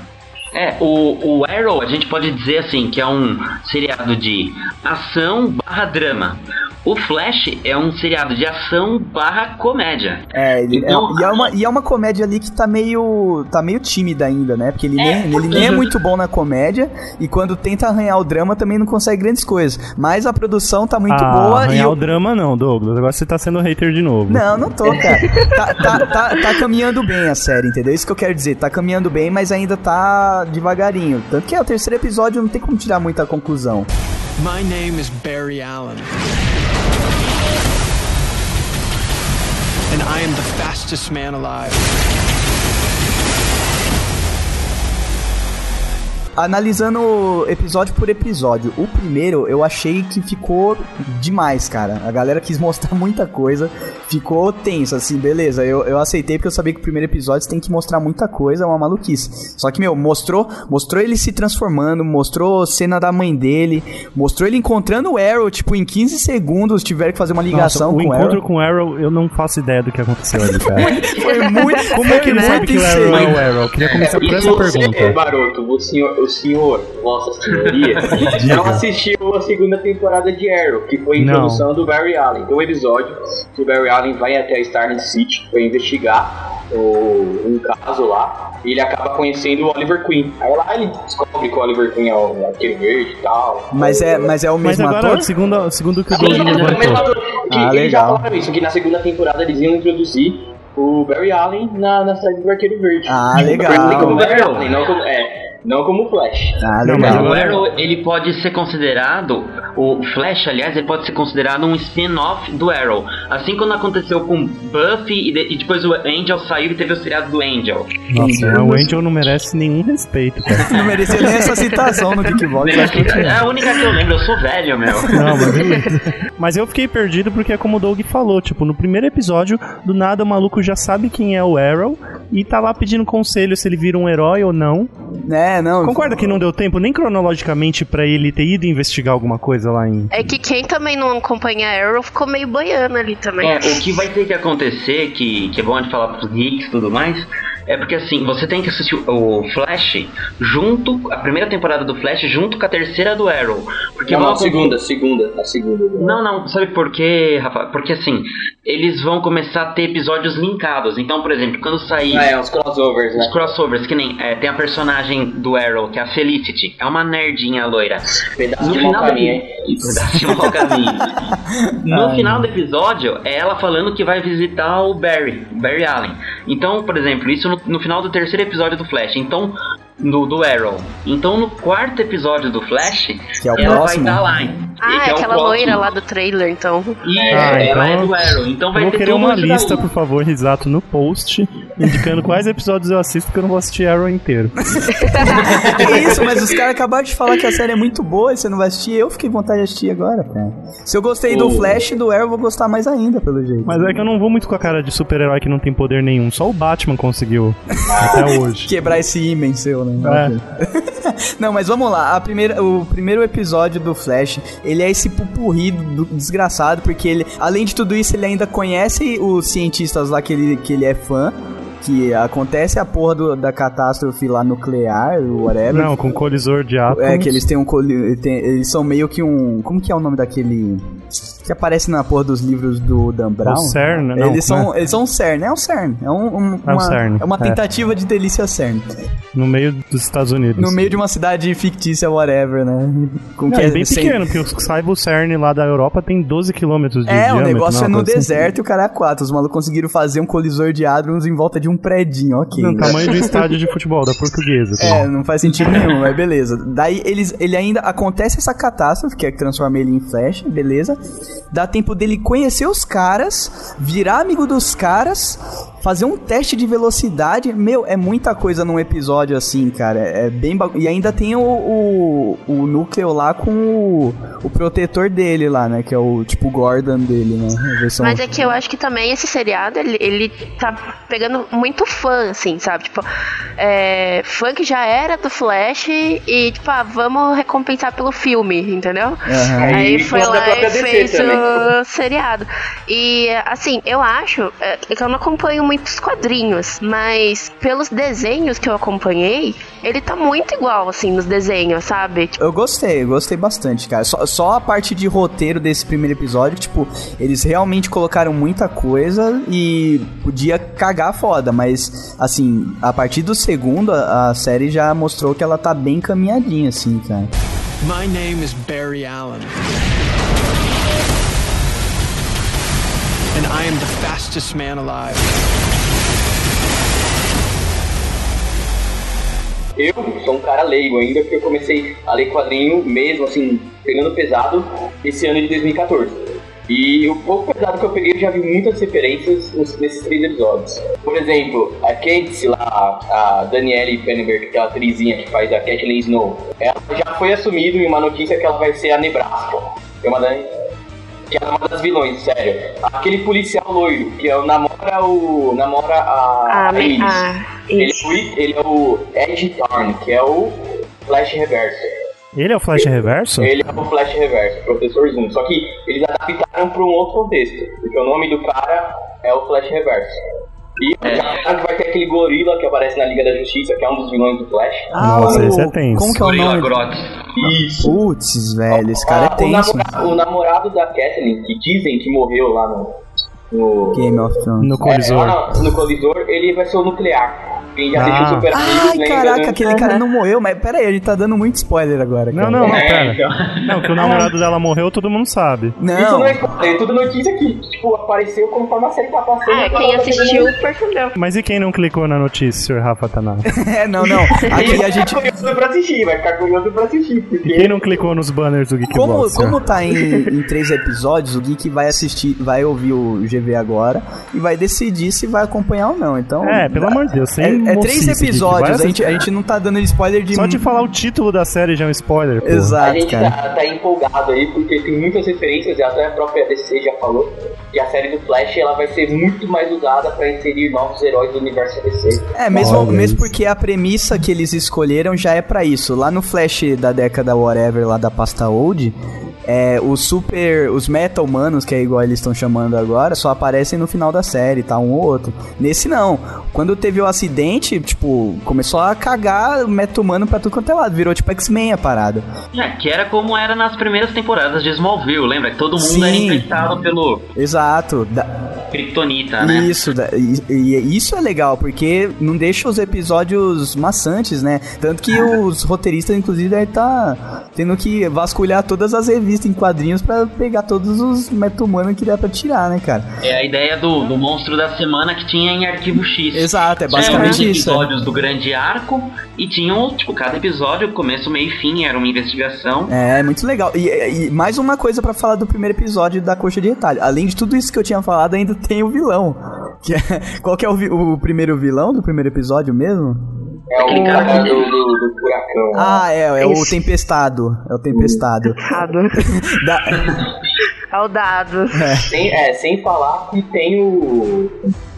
É, o, o Arrow a gente pode dizer assim que é um seriado de ação barra drama. O Flash é um seriado de ação barra comédia. É, ele, Então- é, e, é uma, e é uma comédia ali que tá meio. tá meio tímida ainda, né? Porque ele, É, nem, porque- ele nem é muito bom na comédia e quando tenta arranhar o drama também não consegue grandes coisas. Mas a produção tá muito ah, boa e. arranhar o- o drama não, Douglas. Agora você tá sendo hater de novo. Não, não tô, cara. Tá, tá, tá, tá caminhando bem a série, entendeu? Isso que eu quero dizer. Tá caminhando bem, mas ainda tá devagarinho. Tanto que é o terceiro episódio, não tem como tirar muita conclusão. My name is Barry Allen. I am the fastest man alive. Analisando episódio por episódio, o primeiro eu achei que ficou demais, cara. A galera quis mostrar muita coisa, ficou tenso, assim, beleza. Eu, eu aceitei porque eu sabia que o primeiro episódio você tem que mostrar muita coisa, é uma maluquice. Só que, meu, mostrou, mostrou ele se transformando, mostrou cena da mãe dele, mostrou ele encontrando o Arrow, tipo, em 15 segundos tiveram que fazer uma Nossa, ligação o com o encontro Arrow. com o Arrow, eu não faço ideia do que aconteceu ali, cara. Foi muito, Como é que ele sabe que o Arrow é o Arrow? Eu queria começar por E essa você, pergunta. Baroto, o senhor, o senhor, vossa senhoria, não assistiu a segunda temporada de Arrow, que foi a Não. introdução do Barry Allen. Tem um episódio que o Barry Allen vai até a Starling City pra investigar o, um caso lá. E ele acaba conhecendo o Oliver Queen. Aí lá ele descobre que o Oliver Queen é o arqueiro verde e tal. Mas é, mas é o Mas mesmo agora, ator? segundo, segundo o que o Sim, mas é o mesmo levantou. ator. Que Ah, eles já falaram isso, que na segunda temporada eles iam introduzir o Barry Allen na, na série do Arqueiro Verde. Ah, legal. Como Barry Allen, não como, é, não como Flash. Ah, Não, Mas legal. o Arrow, ele pode ser considerado, o Flash, aliás, ele pode ser considerado um spin-off do Arrow. Assim como aconteceu com Buffy e, de- e depois o Angel saiu e teve o seriado do Angel. Nossa, o Angel não merece nenhum respeito, cara. Não merecia nem essa citação no Kickbox. É a única que eu lembro, eu sou velho, meu. Não, mas beleza. Mas eu fiquei perdido porque é como o Doug falou, tipo, no primeiro episódio, do nada o maluco já sabe quem é o Arrow e tá lá pedindo conselho se ele vira um herói ou não. É, não. Concorda que não deu tempo nem cronologicamente pra ele ter ido investigar alguma coisa lá em. É que quem também não acompanha Arrow ficou meio boiando ali também. É, o que vai ter que acontecer, que, que é bom de falar pros geeks e tudo mais, é porque assim, você tem que assistir o Flash junto, a primeira temporada do Flash junto com a terceira do Arrow. Porque Não, vão não, a segunda, a segunda, a segunda. Não, não, sabe por quê, Rafa? Porque assim, eles vão começar a ter episódios linkados. Então, por exemplo, quando sair Ah, é, uns crossovers, né? os crossovers, que nem é, tem a personagem do Arrow, que é a Felicity, é uma nerdinha loira. Pedaço No de final mau do- caminho, hein? Pedaço de mau caminho. No final do episódio, é ela falando que vai visitar o Barry, o Barry Allen. Então, por exemplo, isso no, no final do terceiro episódio do Flash. Então, no, do Arrow. Então, no quarto episódio do Flash, Que é o ela próximo. vai estar lá. hein? Ah, Esse é o aquela loira lá do trailer, então. E Ah, ela é então- do Arrow. Então vai Eu vou ter querer uma lista, por favor, Risato, no post, indicando quais episódios eu assisto, porque eu não vou assistir Arrow inteiro. Que isso, mas os caras acabaram de falar que a série é muito boa e você não vai assistir. Eu fiquei com vontade de assistir agora, cara. Se eu gostei do O- Flash e do Arrow, eu vou gostar mais ainda, pelo jeito. Mas é que eu não vou muito com a cara de super-herói que não tem poder nenhum. Só o Batman conseguiu até hoje. Quebrar esse ímã seu, né? É. Não, mas vamos lá. A primeira, o primeiro episódio do Flash, ele é esse pupurri do, desgraçado, porque ele, além de tudo isso, ele ainda conhece os cientistas lá que ele, que ele é fã. Que acontece a porra do- da catástrofe lá nuclear, whatever. Não, com colisor de átomos. É, que eles têm um. coli- tem- eles são meio que um. Como que é o nome daquele. Que aparece na porra dos livros do Dan Brown. CERN, não, Eles são, né? eles são um CERN, é um CERN. É, um, um- É um uma, CERN, é uma é. tentativa de delícia CERN. No meio dos Estados Unidos. No meio de uma cidade fictícia, whatever, né? Com Não, que é bem sem- pequeno, porque os saiba o CERN lá da Europa tem 12 quilômetros de É, o diâmetro, negócio não, é no assim. deserto e o cara é quatro. Os malucos conseguiram fazer um colisor de hadrons em volta de um predinho, ok. No tamanho de um estádio de futebol, da portuguesa. tá? É, não faz sentido nenhum, mas beleza. Daí eles, ele ainda acontece essa catástrofe, que é que transforma ele em Flash, beleza. Dá tempo dele conhecer os caras, virar amigo dos caras, fazer um teste de velocidade. Meu, é muita coisa num episódio assim, cara. É, é bem bagu... E ainda tem o, o, o núcleo lá com o, o protetor dele lá, né? Que é o tipo Gordon dele, né? Mas é que eu acho que também esse seriado, ele, ele tá pegando muito fã, assim, sabe? Tipo, é, fã que já era do Flash e, tipo, ah, vamos recompensar pelo filme, entendeu? Aham. Aí foi lá e fez também. Seriado. E, assim, eu acho é, que eu não acompanho muitos quadrinhos, mas pelos desenhos que eu acompanhei, ele tá muito igual, assim, nos desenhos, sabe? Tipo, Eu gostei, eu gostei bastante, cara. Só, só a parte de roteiro desse primeiro episódio, tipo, eles realmente colocaram muita coisa e podia cagar foda, mas, assim, a partir do segundo, a, a série já mostrou que ela tá bem caminhadinha, assim, cara. My name is Barry Allen. I am the fastest man alive. Eu sou um cara leigo ainda, porque eu comecei a ler quadrinho mesmo, assim, pegando pesado, esse ano de 2014. E o pouco pesado que eu peguei, eu já vi muitas referências nesses três episódios. Por exemplo, a Candice lá, a Danielle Pennenberg, que é a atrizinha que faz a Kathleen Snow, ela já foi assumido em uma notícia que ela vai ser a Nebraska. É uma que é uma das vilões, sério. Aquele policial loiro, que é o namora o. namora a. ah, me- Iris. ah, Ele, é ele é o Ed Thorne, que é o Flash Reverso. Ele é o Flash Reverso? Ele é o Flash Reverso, Professor Zoom. Só que eles adaptaram para um outro contexto. Porque o nome do cara é o Flash Reverso. E É. vai ter aquele gorila que aparece na Liga da Justiça, que é um dos vilões do Flash. Nossa, esse é tenso. Como que é o Gorilla nome? Grodd. Isso. Putz, velho, esse cara é Ah, o, tenso. namora- o namorado da Kathleen, que dizem que morreu lá no. No Game of Thrones. No é, colisor. lá no, colisor, ele vai ser o nuclear. Quem já Ah. assistiu Super Amigos Ai, lembra, caraca, né? aquele cara não morreu, mas pera aí, a gente tá dando muito spoiler agora. Não, cara. não, não, É, pera. então. Não, que o namorado dela morreu, todo mundo sabe. Isso Não, não é spoiler, é tudo notícia que, tipo, apareceu conforme a série tá passando. Ah, quem assistiu percebeu. Mas e quem não clicou na notícia, senhor Rafa Taná? é, não, não. Aqui a gente. Vai ficar curioso pra assistir, vai ficar curioso pra assistir, E porque... quem não clicou nos banners do Geekbox? Como, senhor? como tá em, em três episódios, o Geek vai assistir, vai ouvir o GV agora e vai decidir se vai acompanhar ou não. Então. É, pelo amor de Deus, sem É, é três episódios, a gente, a gente não tá dando spoiler de. Só de falar o título da série já é um spoiler, pô. A Exato, gente cara. tá, tá empolgado aí, porque tem muitas referências, e até a própria DC já falou, que a série do Flash ela vai ser muito mais usada pra inserir novos heróis do universo DC. É, mesmo, Olha mesmo isso. porque a premissa que eles escolheram já é pra isso. Lá no Flash da década whatever, lá da pasta old, é, os super. Os metal manos, que é igual eles estão chamando agora, só aparecem no final da série, tá? Um ou outro. Nesse não. Quando teve o acidente, tipo, começou a cagar o metal humano pra tudo quanto é lado. Virou tipo X-Men a parada. É, que era como era nas primeiras temporadas de Smallville, lembra? Que todo mundo Sim. era infectado pelo Exato. Da- Kryptonita, né? Isso, da- e, e isso é legal, porque não deixa os episódios maçantes, né? Tanto que os roteiristas, inclusive, devem tá tendo que vasculhar todas as revistas em quadrinhos pra pegar todos os meta-humanos que dá pra tirar, né, cara? É a ideia do, do monstro da semana que tinha em Arquivo X. Exato, é Tinha basicamente os isso. é. episódios do grande arco e tinham, tipo, cada episódio, começo, meio e fim, era uma investigação. É, muito legal. E, e mais uma coisa pra falar do primeiro episódio da Coxa de Retalho. Além de tudo isso que eu tinha falado, ainda tem o vilão. Que é- qual que é o, vi- o primeiro vilão do primeiro episódio mesmo? É o cara do, do, do furacão. Ah, é, é o. Tempestado. É o Tempestado. Dado. Da- É o dado. Sem, é, sem falar que tem o.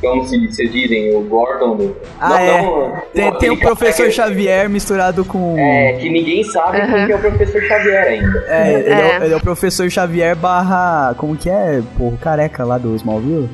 Como se, se dizem, o Gordon. Do, Ah, não, é. não, Tem, não, tem o professor que- Xavier misturado com. É, que ninguém sabe Aham. quem que é o professor Xavier ainda. É, ele é. É. o- ele é o professor Xavier barra. Como que é? Porra, careca lá do Smallville?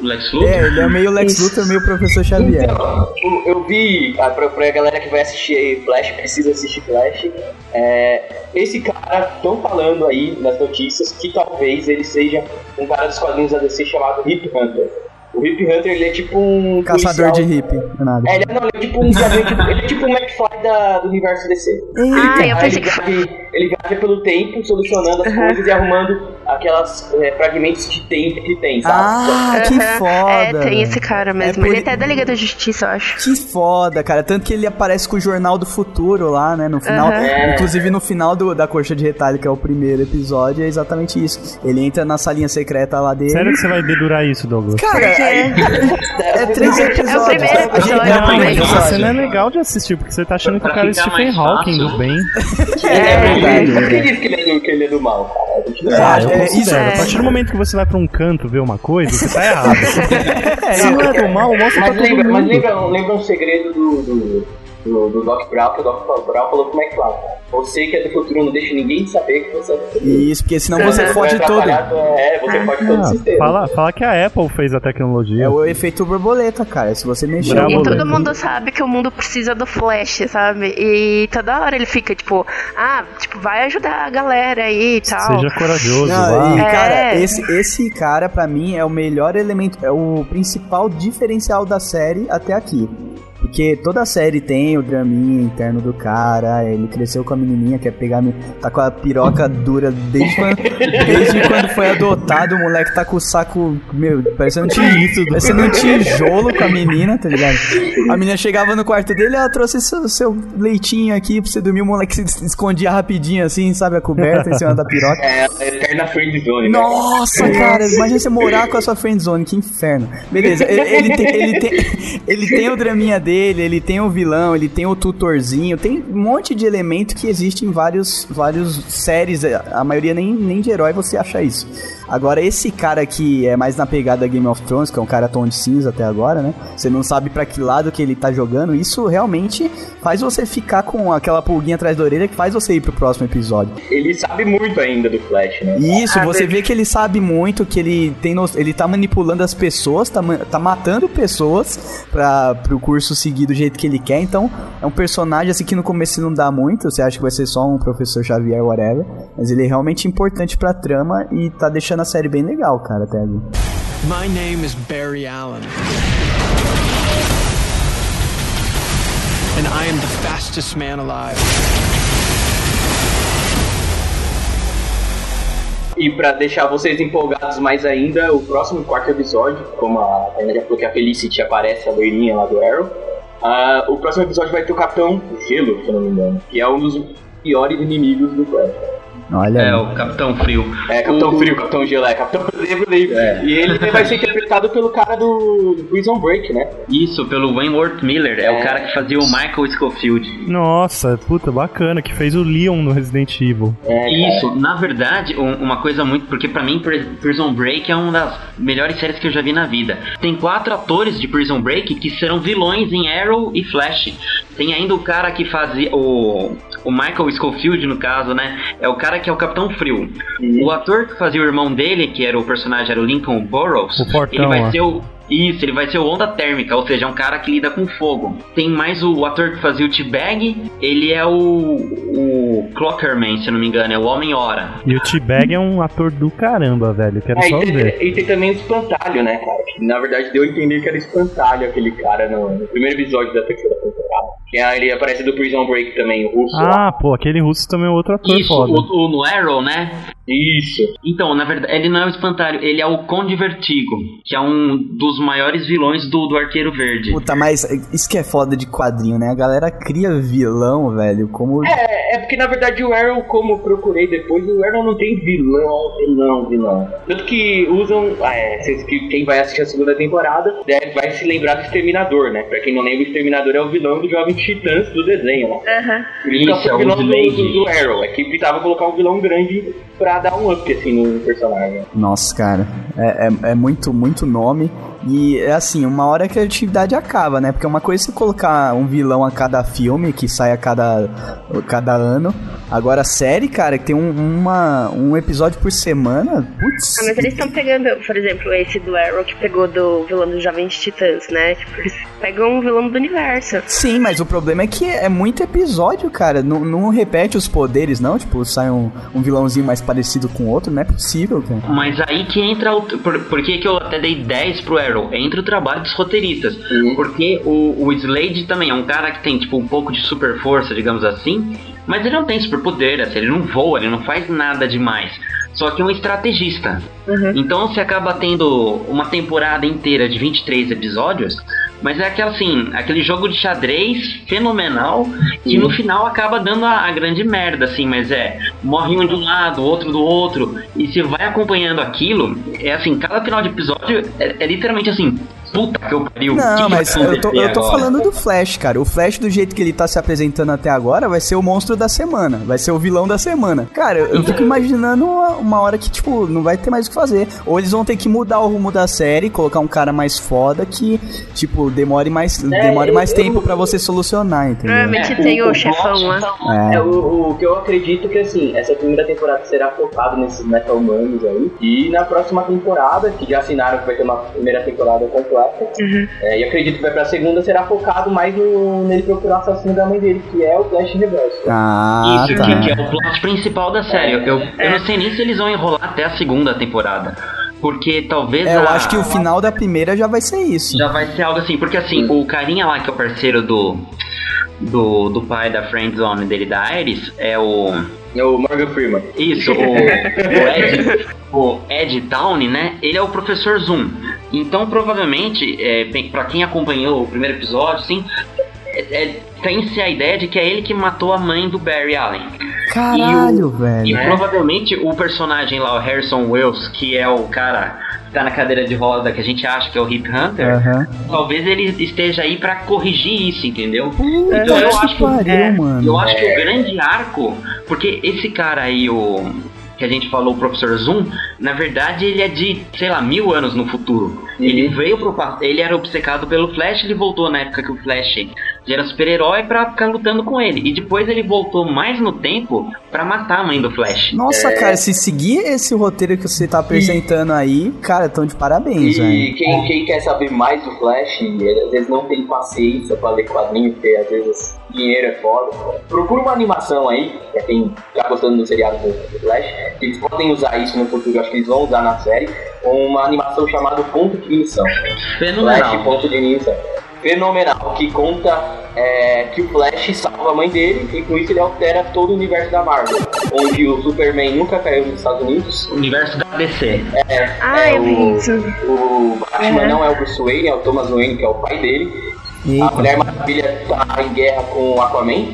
Lex Luthor? É, ele é meio Lex Luthor, meio Professor Xavier. Então, eu- eu vi, ah, pra, pra galera que vai assistir aí Flash, precisa assistir Flash, é, esse cara, estão falando aí nas notícias que talvez ele seja um cara dos quadrinhos da DC chamado Hip Hunter. O Hip Hunter, ele é tipo um Caçador de policial- não é nada. É, ele é, não, ele é tipo um viajante- ele é tipo um McFly da, do universo DC. Ah, Ele eu pensei que ele, viaja, ele viaja pelo tempo, solucionando as coisas e arrumando aquelas é, fragmentos de tempo que tem, sabe? Ah, que foda. É, tem esse cara mesmo. por- Ele até é da Liga da Justiça, eu acho. Que foda, cara. Tanto que ele aparece com o Jornal do Futuro lá, né? No final. É. Inclusive no final do, da Coxa de Retalho, que é o primeiro episódio, é exatamente isso. Ele entra na salinha secreta lá dele. Sério que você vai dedurar isso, Douglas? Cara, é três episódios. É o primeiro episódio, é o Não, primeiro mas episódio. você não é legal de assistir, porque você tá achando que o cara é Stephen Hawking do bem. É verdade. Por que diz que ele é do, que ele é do mal, cara? A gente não É, eu é, isso A é. partir do momento que você vai pra um canto ver uma coisa, você tá errado. Se não é do mal, mostra pra Mas todo lembra, mas mundo. lembra, lembra um segredo do, do, do, do Doc Brown, que o Doc Brown falou como é que lá. Você que é do futuro não deixa ninguém saber que você é do futuro. Isso, porque senão você Vai fode todo. É, você pode todo o Ah, sistema. fala, fala que a Apple fez a tecnologia. É o efeito borboleta, cara. Se você mexer. E todo mundo sabe que o mundo precisa do Flash, sabe? E toda hora ele fica, tipo, ah, tipo, vai ajudar a galera aí e tal. Seja corajoso, Não, e, vá. cara, É. esse, esse cara, pra mim, é o melhor elemento, é o principal diferencial da série até aqui. Porque toda a série tem o draminha interno do cara, ele cresceu com a menininha, quer pegar, tá com a piroca dura desde quando, desde quando foi adotado, o moleque tá com o saco, meu, parecendo um, ti- parecendo um tijolo com a menina, tá ligado? A menina chegava no quarto dele, ela trouxe seu, seu leitinho aqui pra você dormir, o moleque se escondia rapidinho assim, sabe, a coberta em cima da piroca. É a eterna friend zone, né? Nossa, cara, imagina você morar com a sua friendzone, que inferno. Beleza, ele, ele tem, ele, tem, ele tem o draminha dele, ele tem o vilão, ele tem o tutorzinho, tem um monte de elemento que existe em vários, vários séries, a maioria nem, nem de herói você acha isso. Agora, esse cara que é mais na pegada Game of Thrones, que é um cara tom de cinza até agora, né? Você não sabe pra que lado que ele tá jogando, isso realmente faz você ficar com aquela pulguinha atrás da orelha que faz você ir pro próximo episódio. Ele sabe muito ainda do Flash, né? Isso, Ah, você vê que ele sabe muito, que ele tem no- ele tá manipulando as pessoas, tá, ma- tá matando pessoas para pro curso seguir do jeito que ele quer. Então, é um personagem assim que no começo não dá muito, você acha que vai ser só um professor Xavier whatever, mas ele é realmente importante pra trama e tá deixando a série bem legal, cara, até ali. My name is Barry Allen. And I am the fastest man alive. E pra deixar vocês empolgados mais ainda, o próximo quarto episódio, como a Tainá já falou que a Felicity aparece, a loirinha lá do Arrow, ah, o próximo episódio vai ter o Capitão Gelo, se eu não me engano, que é um dos piores inimigos do Flash. Olha, É, aí. o Capitão Frio. É, Capitão O- Frio, Capitão Gelo, é, Capitão Lembro, lembro. É. E ele vai ser interpretado pelo cara do, Prison Break, né? Isso, pelo Wayneworth Miller. É, É. o cara que fazia o Michael Scofield. Nossa, puta, bacana, que fez o Leon no Resident Evil. É, Isso, na verdade, um- uma coisa muito. Porque pra mim, Pri- Prison Break é uma das melhores séries que eu já vi na vida. Tem quatro atores de Prison Break que serão vilões em Arrow e Flash. Tem ainda o cara que fazia. O, o Michael Schofield, no caso, né? É o cara que é o Capitão Frio. O ator que fazia o irmão dele, que era o personagem, era o Lincoln Burrows. O fortão ele vai ser o. Isso, ele vai ser o Onda Térmica, ou seja, é um cara que lida com fogo. Tem mais o, ator que fazia o T-Bag, ele é o, o Clockerman, se eu não me engano, é o Homem-Hora. E o T-Bag é um ator do caramba, velho. Quero É, só e, ver. tem, e tem também o Espantalho, né, cara? Que na verdade deu a entender que era Espantalho aquele cara no, no primeiro episódio da terceira temporada. Que é, ele aparece do Prison Break também, o russo. lá. Ah, pô, aquele russo também é outro ator Isso, foda. o, o no Arrow, né? Isso. Então, na verdade, ele não é o espantalho, ele é o Conde Vertigo, que é um dos maiores vilões do, do Arqueiro Verde. Puta, mas isso que é foda de quadrinho, né? A galera cria vilão, velho, como É, é porque na verdade o Arrow, como eu procurei depois, o Arrow não tem vilão, vilão, vilão. Tanto que usam. Ah, é, quem vai assistir a segunda temporada deve, vai se lembrar do Exterminador, né? Pra quem não lembra, o Exterminador é o vilão do Jovem Titãs do desenho, né? Aham. Por isso é o o vilão do, do, Arrow. É que precisava colocar um vilão grande pra dar um up assim no personagem. Nossa, cara, é, é, é muito, muito nome. E é assim, uma hora a criatividade acaba, né? Porque uma coisa é você colocar um vilão a cada filme, que sai a cada, a cada ano. Agora, a série, cara, que tem um, uma, um episódio por semana, putz. Ah, mas eles estão pegando, por exemplo, esse do Arrow que pegou do vilão dos Jovens Titãs, né? Tipo, eles pegam um vilão do universo. Sim, mas o problema é que é muito episódio, cara. Não, não repete os poderes, não. Tipo, sai um, um vilãozinho mais parecido com o outro. Não é possível, cara. Mas aí que entra o. Por, por que, que eu até dei 10 pro Arrow? Entra o trabalho dos roteiristas. Porque o, o Slade também é um cara que tem, tipo, um pouco de super força, digamos assim. Mas ele não tem superpoder, assim, ele não voa, ele não faz nada demais. Só que é um estrategista. Então você acaba tendo uma temporada inteira de 23 episódios. Mas é aquela assim, aquele jogo de xadrez fenomenal que no final acaba dando a, a grande merda, assim, mas é, morre um de um lado, outro do outro, e você vai acompanhando aquilo, é assim, cada final de episódio é, é literalmente assim, puta que eu pariu. o que Não, que mas eu tô, eu tô falando do Flash, cara. O Flash, do jeito que ele tá se apresentando até agora, vai ser o monstro da semana. Vai ser o vilão da semana. Cara, eu, eu fico imaginando uma, uma hora que, tipo, não vai ter mais o que fazer. Ou eles vão ter que mudar o rumo da série, colocar um cara mais foda que, tipo, demore mais, demore mais eu- tempo pra você solucionar, entendeu? Provavelmente É, tem o- o, chefão lá. É. É, o, o que eu acredito que assim, essa primeira temporada será focada nesses meta-humanos aí. E na próxima temporada, que já assinaram que vai ter uma primeira temporada completa, é, e acredito que vai pra segunda, será focado mais no, nele procurar o assassino da mãe dele, que é o Flash Reverso. Ah, Isso, tá. que, é o plot principal da série. Eu, eu não sei nem se eles vão enrolar até a segunda temporada. Porque talvez. É, eu a- acho que o final da primeira já vai ser isso. Já vai ser algo assim, porque assim, o carinha lá que é o parceiro do. Do, do pai da friendzone dele, da Iris, é o. É o Morgan Freeman. Isso, o, Ed, o Ed Downey, né? Ele é o professor Zoom. Então, provavelmente, é, pra quem acompanhou o primeiro episódio, assim, é, é, tem-se a ideia de que é ele que matou a mãe do Barry Allen. Caralho, E velho. provavelmente o personagem lá, o Harrison Wells, que é o cara que tá na cadeira de roda que a gente acha que é o Hip Hunter, Aham. talvez ele esteja aí pra corrigir isso, entendeu? Então eu acho que, pariu, é, mano. eu acho que o grande arco, porque esse cara aí, o que a gente falou, o professor Zoom, na verdade ele é de, sei lá, mil anos no futuro. Ele veio pro ele era obcecado pelo Flash, ele voltou na época que o Flash já era super-herói pra ficar lutando com ele. E depois ele voltou mais no tempo pra matar a mãe do Flash. Nossa, cara, se seguir esse roteiro que você tá apresentando aí, cara, tão de parabéns, E velho. quem, quem quer saber mais do Flash, ele às vezes não tem paciência pra ler quadrinho, porque às vezes dinheiro é foda. Procura uma animação aí, pra quem tá gostando do seriado do Flash, que eles podem usar isso no futuro, acho que eles vão usar na série, uma animação chamada Ponto de Ignição. Flash Fenomenal. Ponto de Ignição. Fenomenal, que conta é, que o Flash salva a mãe dele e com isso ele altera todo o universo da Marvel, onde o Superman nunca caiu nos Estados Unidos, O universo da DC. é, Ah, é eu vi o, isso. o Batman Uhum. não é o Bruce Wayne, é o Thomas Wayne, que é o pai dele. A Eita. Mulher Maravilha tá em guerra com o Aquaman.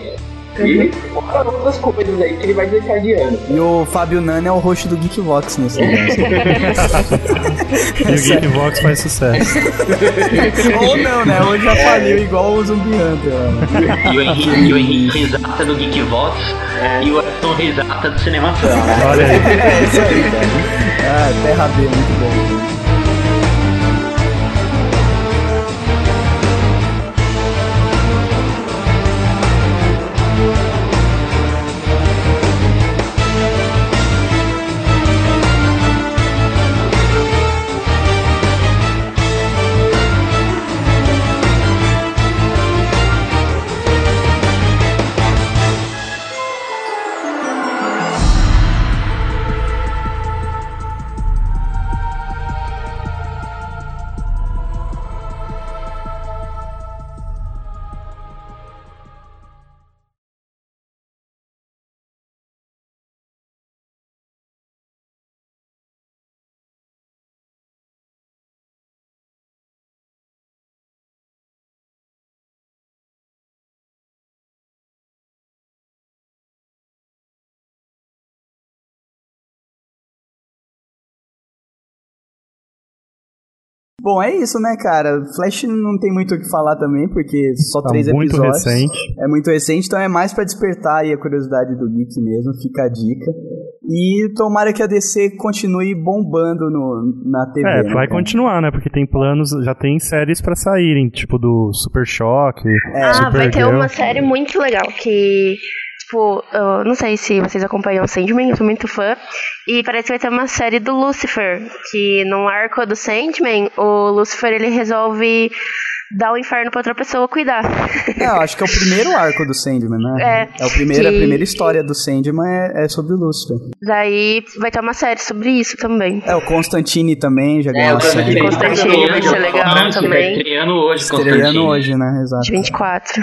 E fora outras coisas aí que ele vai desencadeando. E o Fábio Nano é o rosto do Geekvox nesse negócio. E o Geekvox faz sucesso. Ou não, né? Ou já faliu igual o Zumbi Hunter. ó. E o Henrique, o Henrique Risata do Geekvox e o Edson Risata do Cinemação. né? Olha aí. É isso aí, cara. Ah, Terra B, muito bom. Bom, é isso, né, cara? Flash não tem muito o que falar também, porque só Tá três muito episódios. recente. É muito recente, então é mais pra despertar aí a curiosidade do Geek mesmo, fica a dica. E tomara que a DC continue bombando no, na TV. É, né, vai cara? continuar, né? Porque tem planos, já tem séries pra saírem, tipo do Super Choque. É, ah, vai ter Supergirl. uma série muito legal que. Tipo, eu não sei se vocês acompanham o Sandman, eu sou muito fã. E parece que vai ter uma série do Lucifer. Que no arco do Sandman, o Lucifer ele resolve dar o inferno pra outra pessoa cuidar. É, eu acho que é o primeiro arco do Sandman, né? É, o primeiro, a que- primeira história do Sandman é, é sobre o Lucifer. Daí vai ter uma série sobre isso também. É, o Constantine também já ganhou É, uma série. Constantine vai ser legal também. Estreando hoje, Estreando Constantine. hoje, né? Exato. De 24.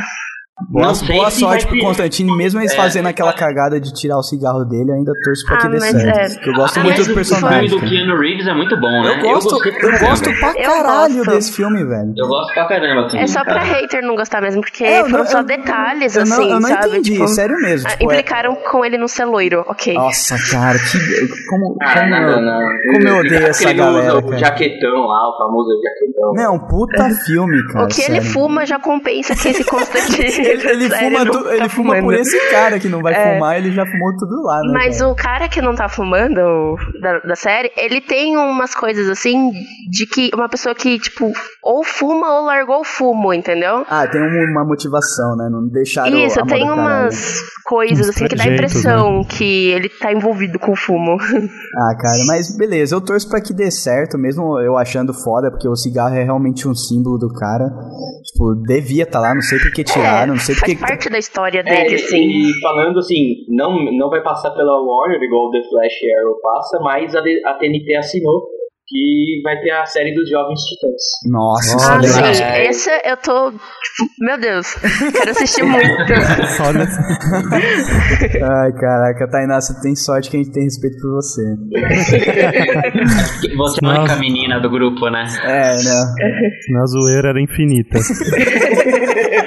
Boa, Não sei boa se sorte pro ter- Constantine, mesmo eles É. fazendo aquela cagada de tirar o cigarro dele, eu ainda torço pra que Ah, dê mas certo. é. Porque eu gosto Ah, muito do o personagem. O filme do. Keanu Reeves é muito bom, né? Eu gosto, eu caramba. gosto pra Eu caralho gosto. desse filme, velho. Eu gosto pra caramba também. É só pra cara. hater não gostar mesmo, porque É, eu foram não- só eu- detalhes, eu não- assim, eu não sabe? entendi, Tipo, sério mesmo, ah, tipo, é- implicaram com ele não ser loiro, ok. Nossa, cara, que. Como, Ah, como, não, eu, não. como eu odeio essa galera, O jaquetão lá, o famoso jaquetão. Não, puta filme, cara. o que ele fuma já compensa que esse Constantine. Ele, ele fuma, não tu- tá ele fuma por esse cara que não vai É. fumar, ele já fumou tudo lá, né? Mas cara? o cara que não tá fumando da, da série, ele tem umas coisas assim de que uma pessoa que, tipo, ou fuma ou largou o fumo, entendeu? Ah, tem um- uma motivação, né? Não deixaram Isso, tem caralho. umas coisas Uns assim que dá a trejeitos, impressão que ele tá envolvido com o fumo. Ah, cara, mas beleza, eu torço pra que dê certo, mesmo eu achando foda, porque o cigarro é realmente um símbolo do cara. Tipo, devia estar lá, não sei por que tiraram, não sei por É, Faz parte da história É, dele, assim. e falando assim, não, não vai passar pela Warner, igual o The Flash e Arrow passa, mas a, a TNT assinou que vai ter a série dos Jovens Titãs. Nossa, Ah, é legal. sim. Essa eu tô. Tipo, meu Deus, quero assistir muito. Ai, caraca, Tainá, você tem sorte que a gente tem respeito por você. Você é a menina do grupo, né? É, né? na zoeira era infinita.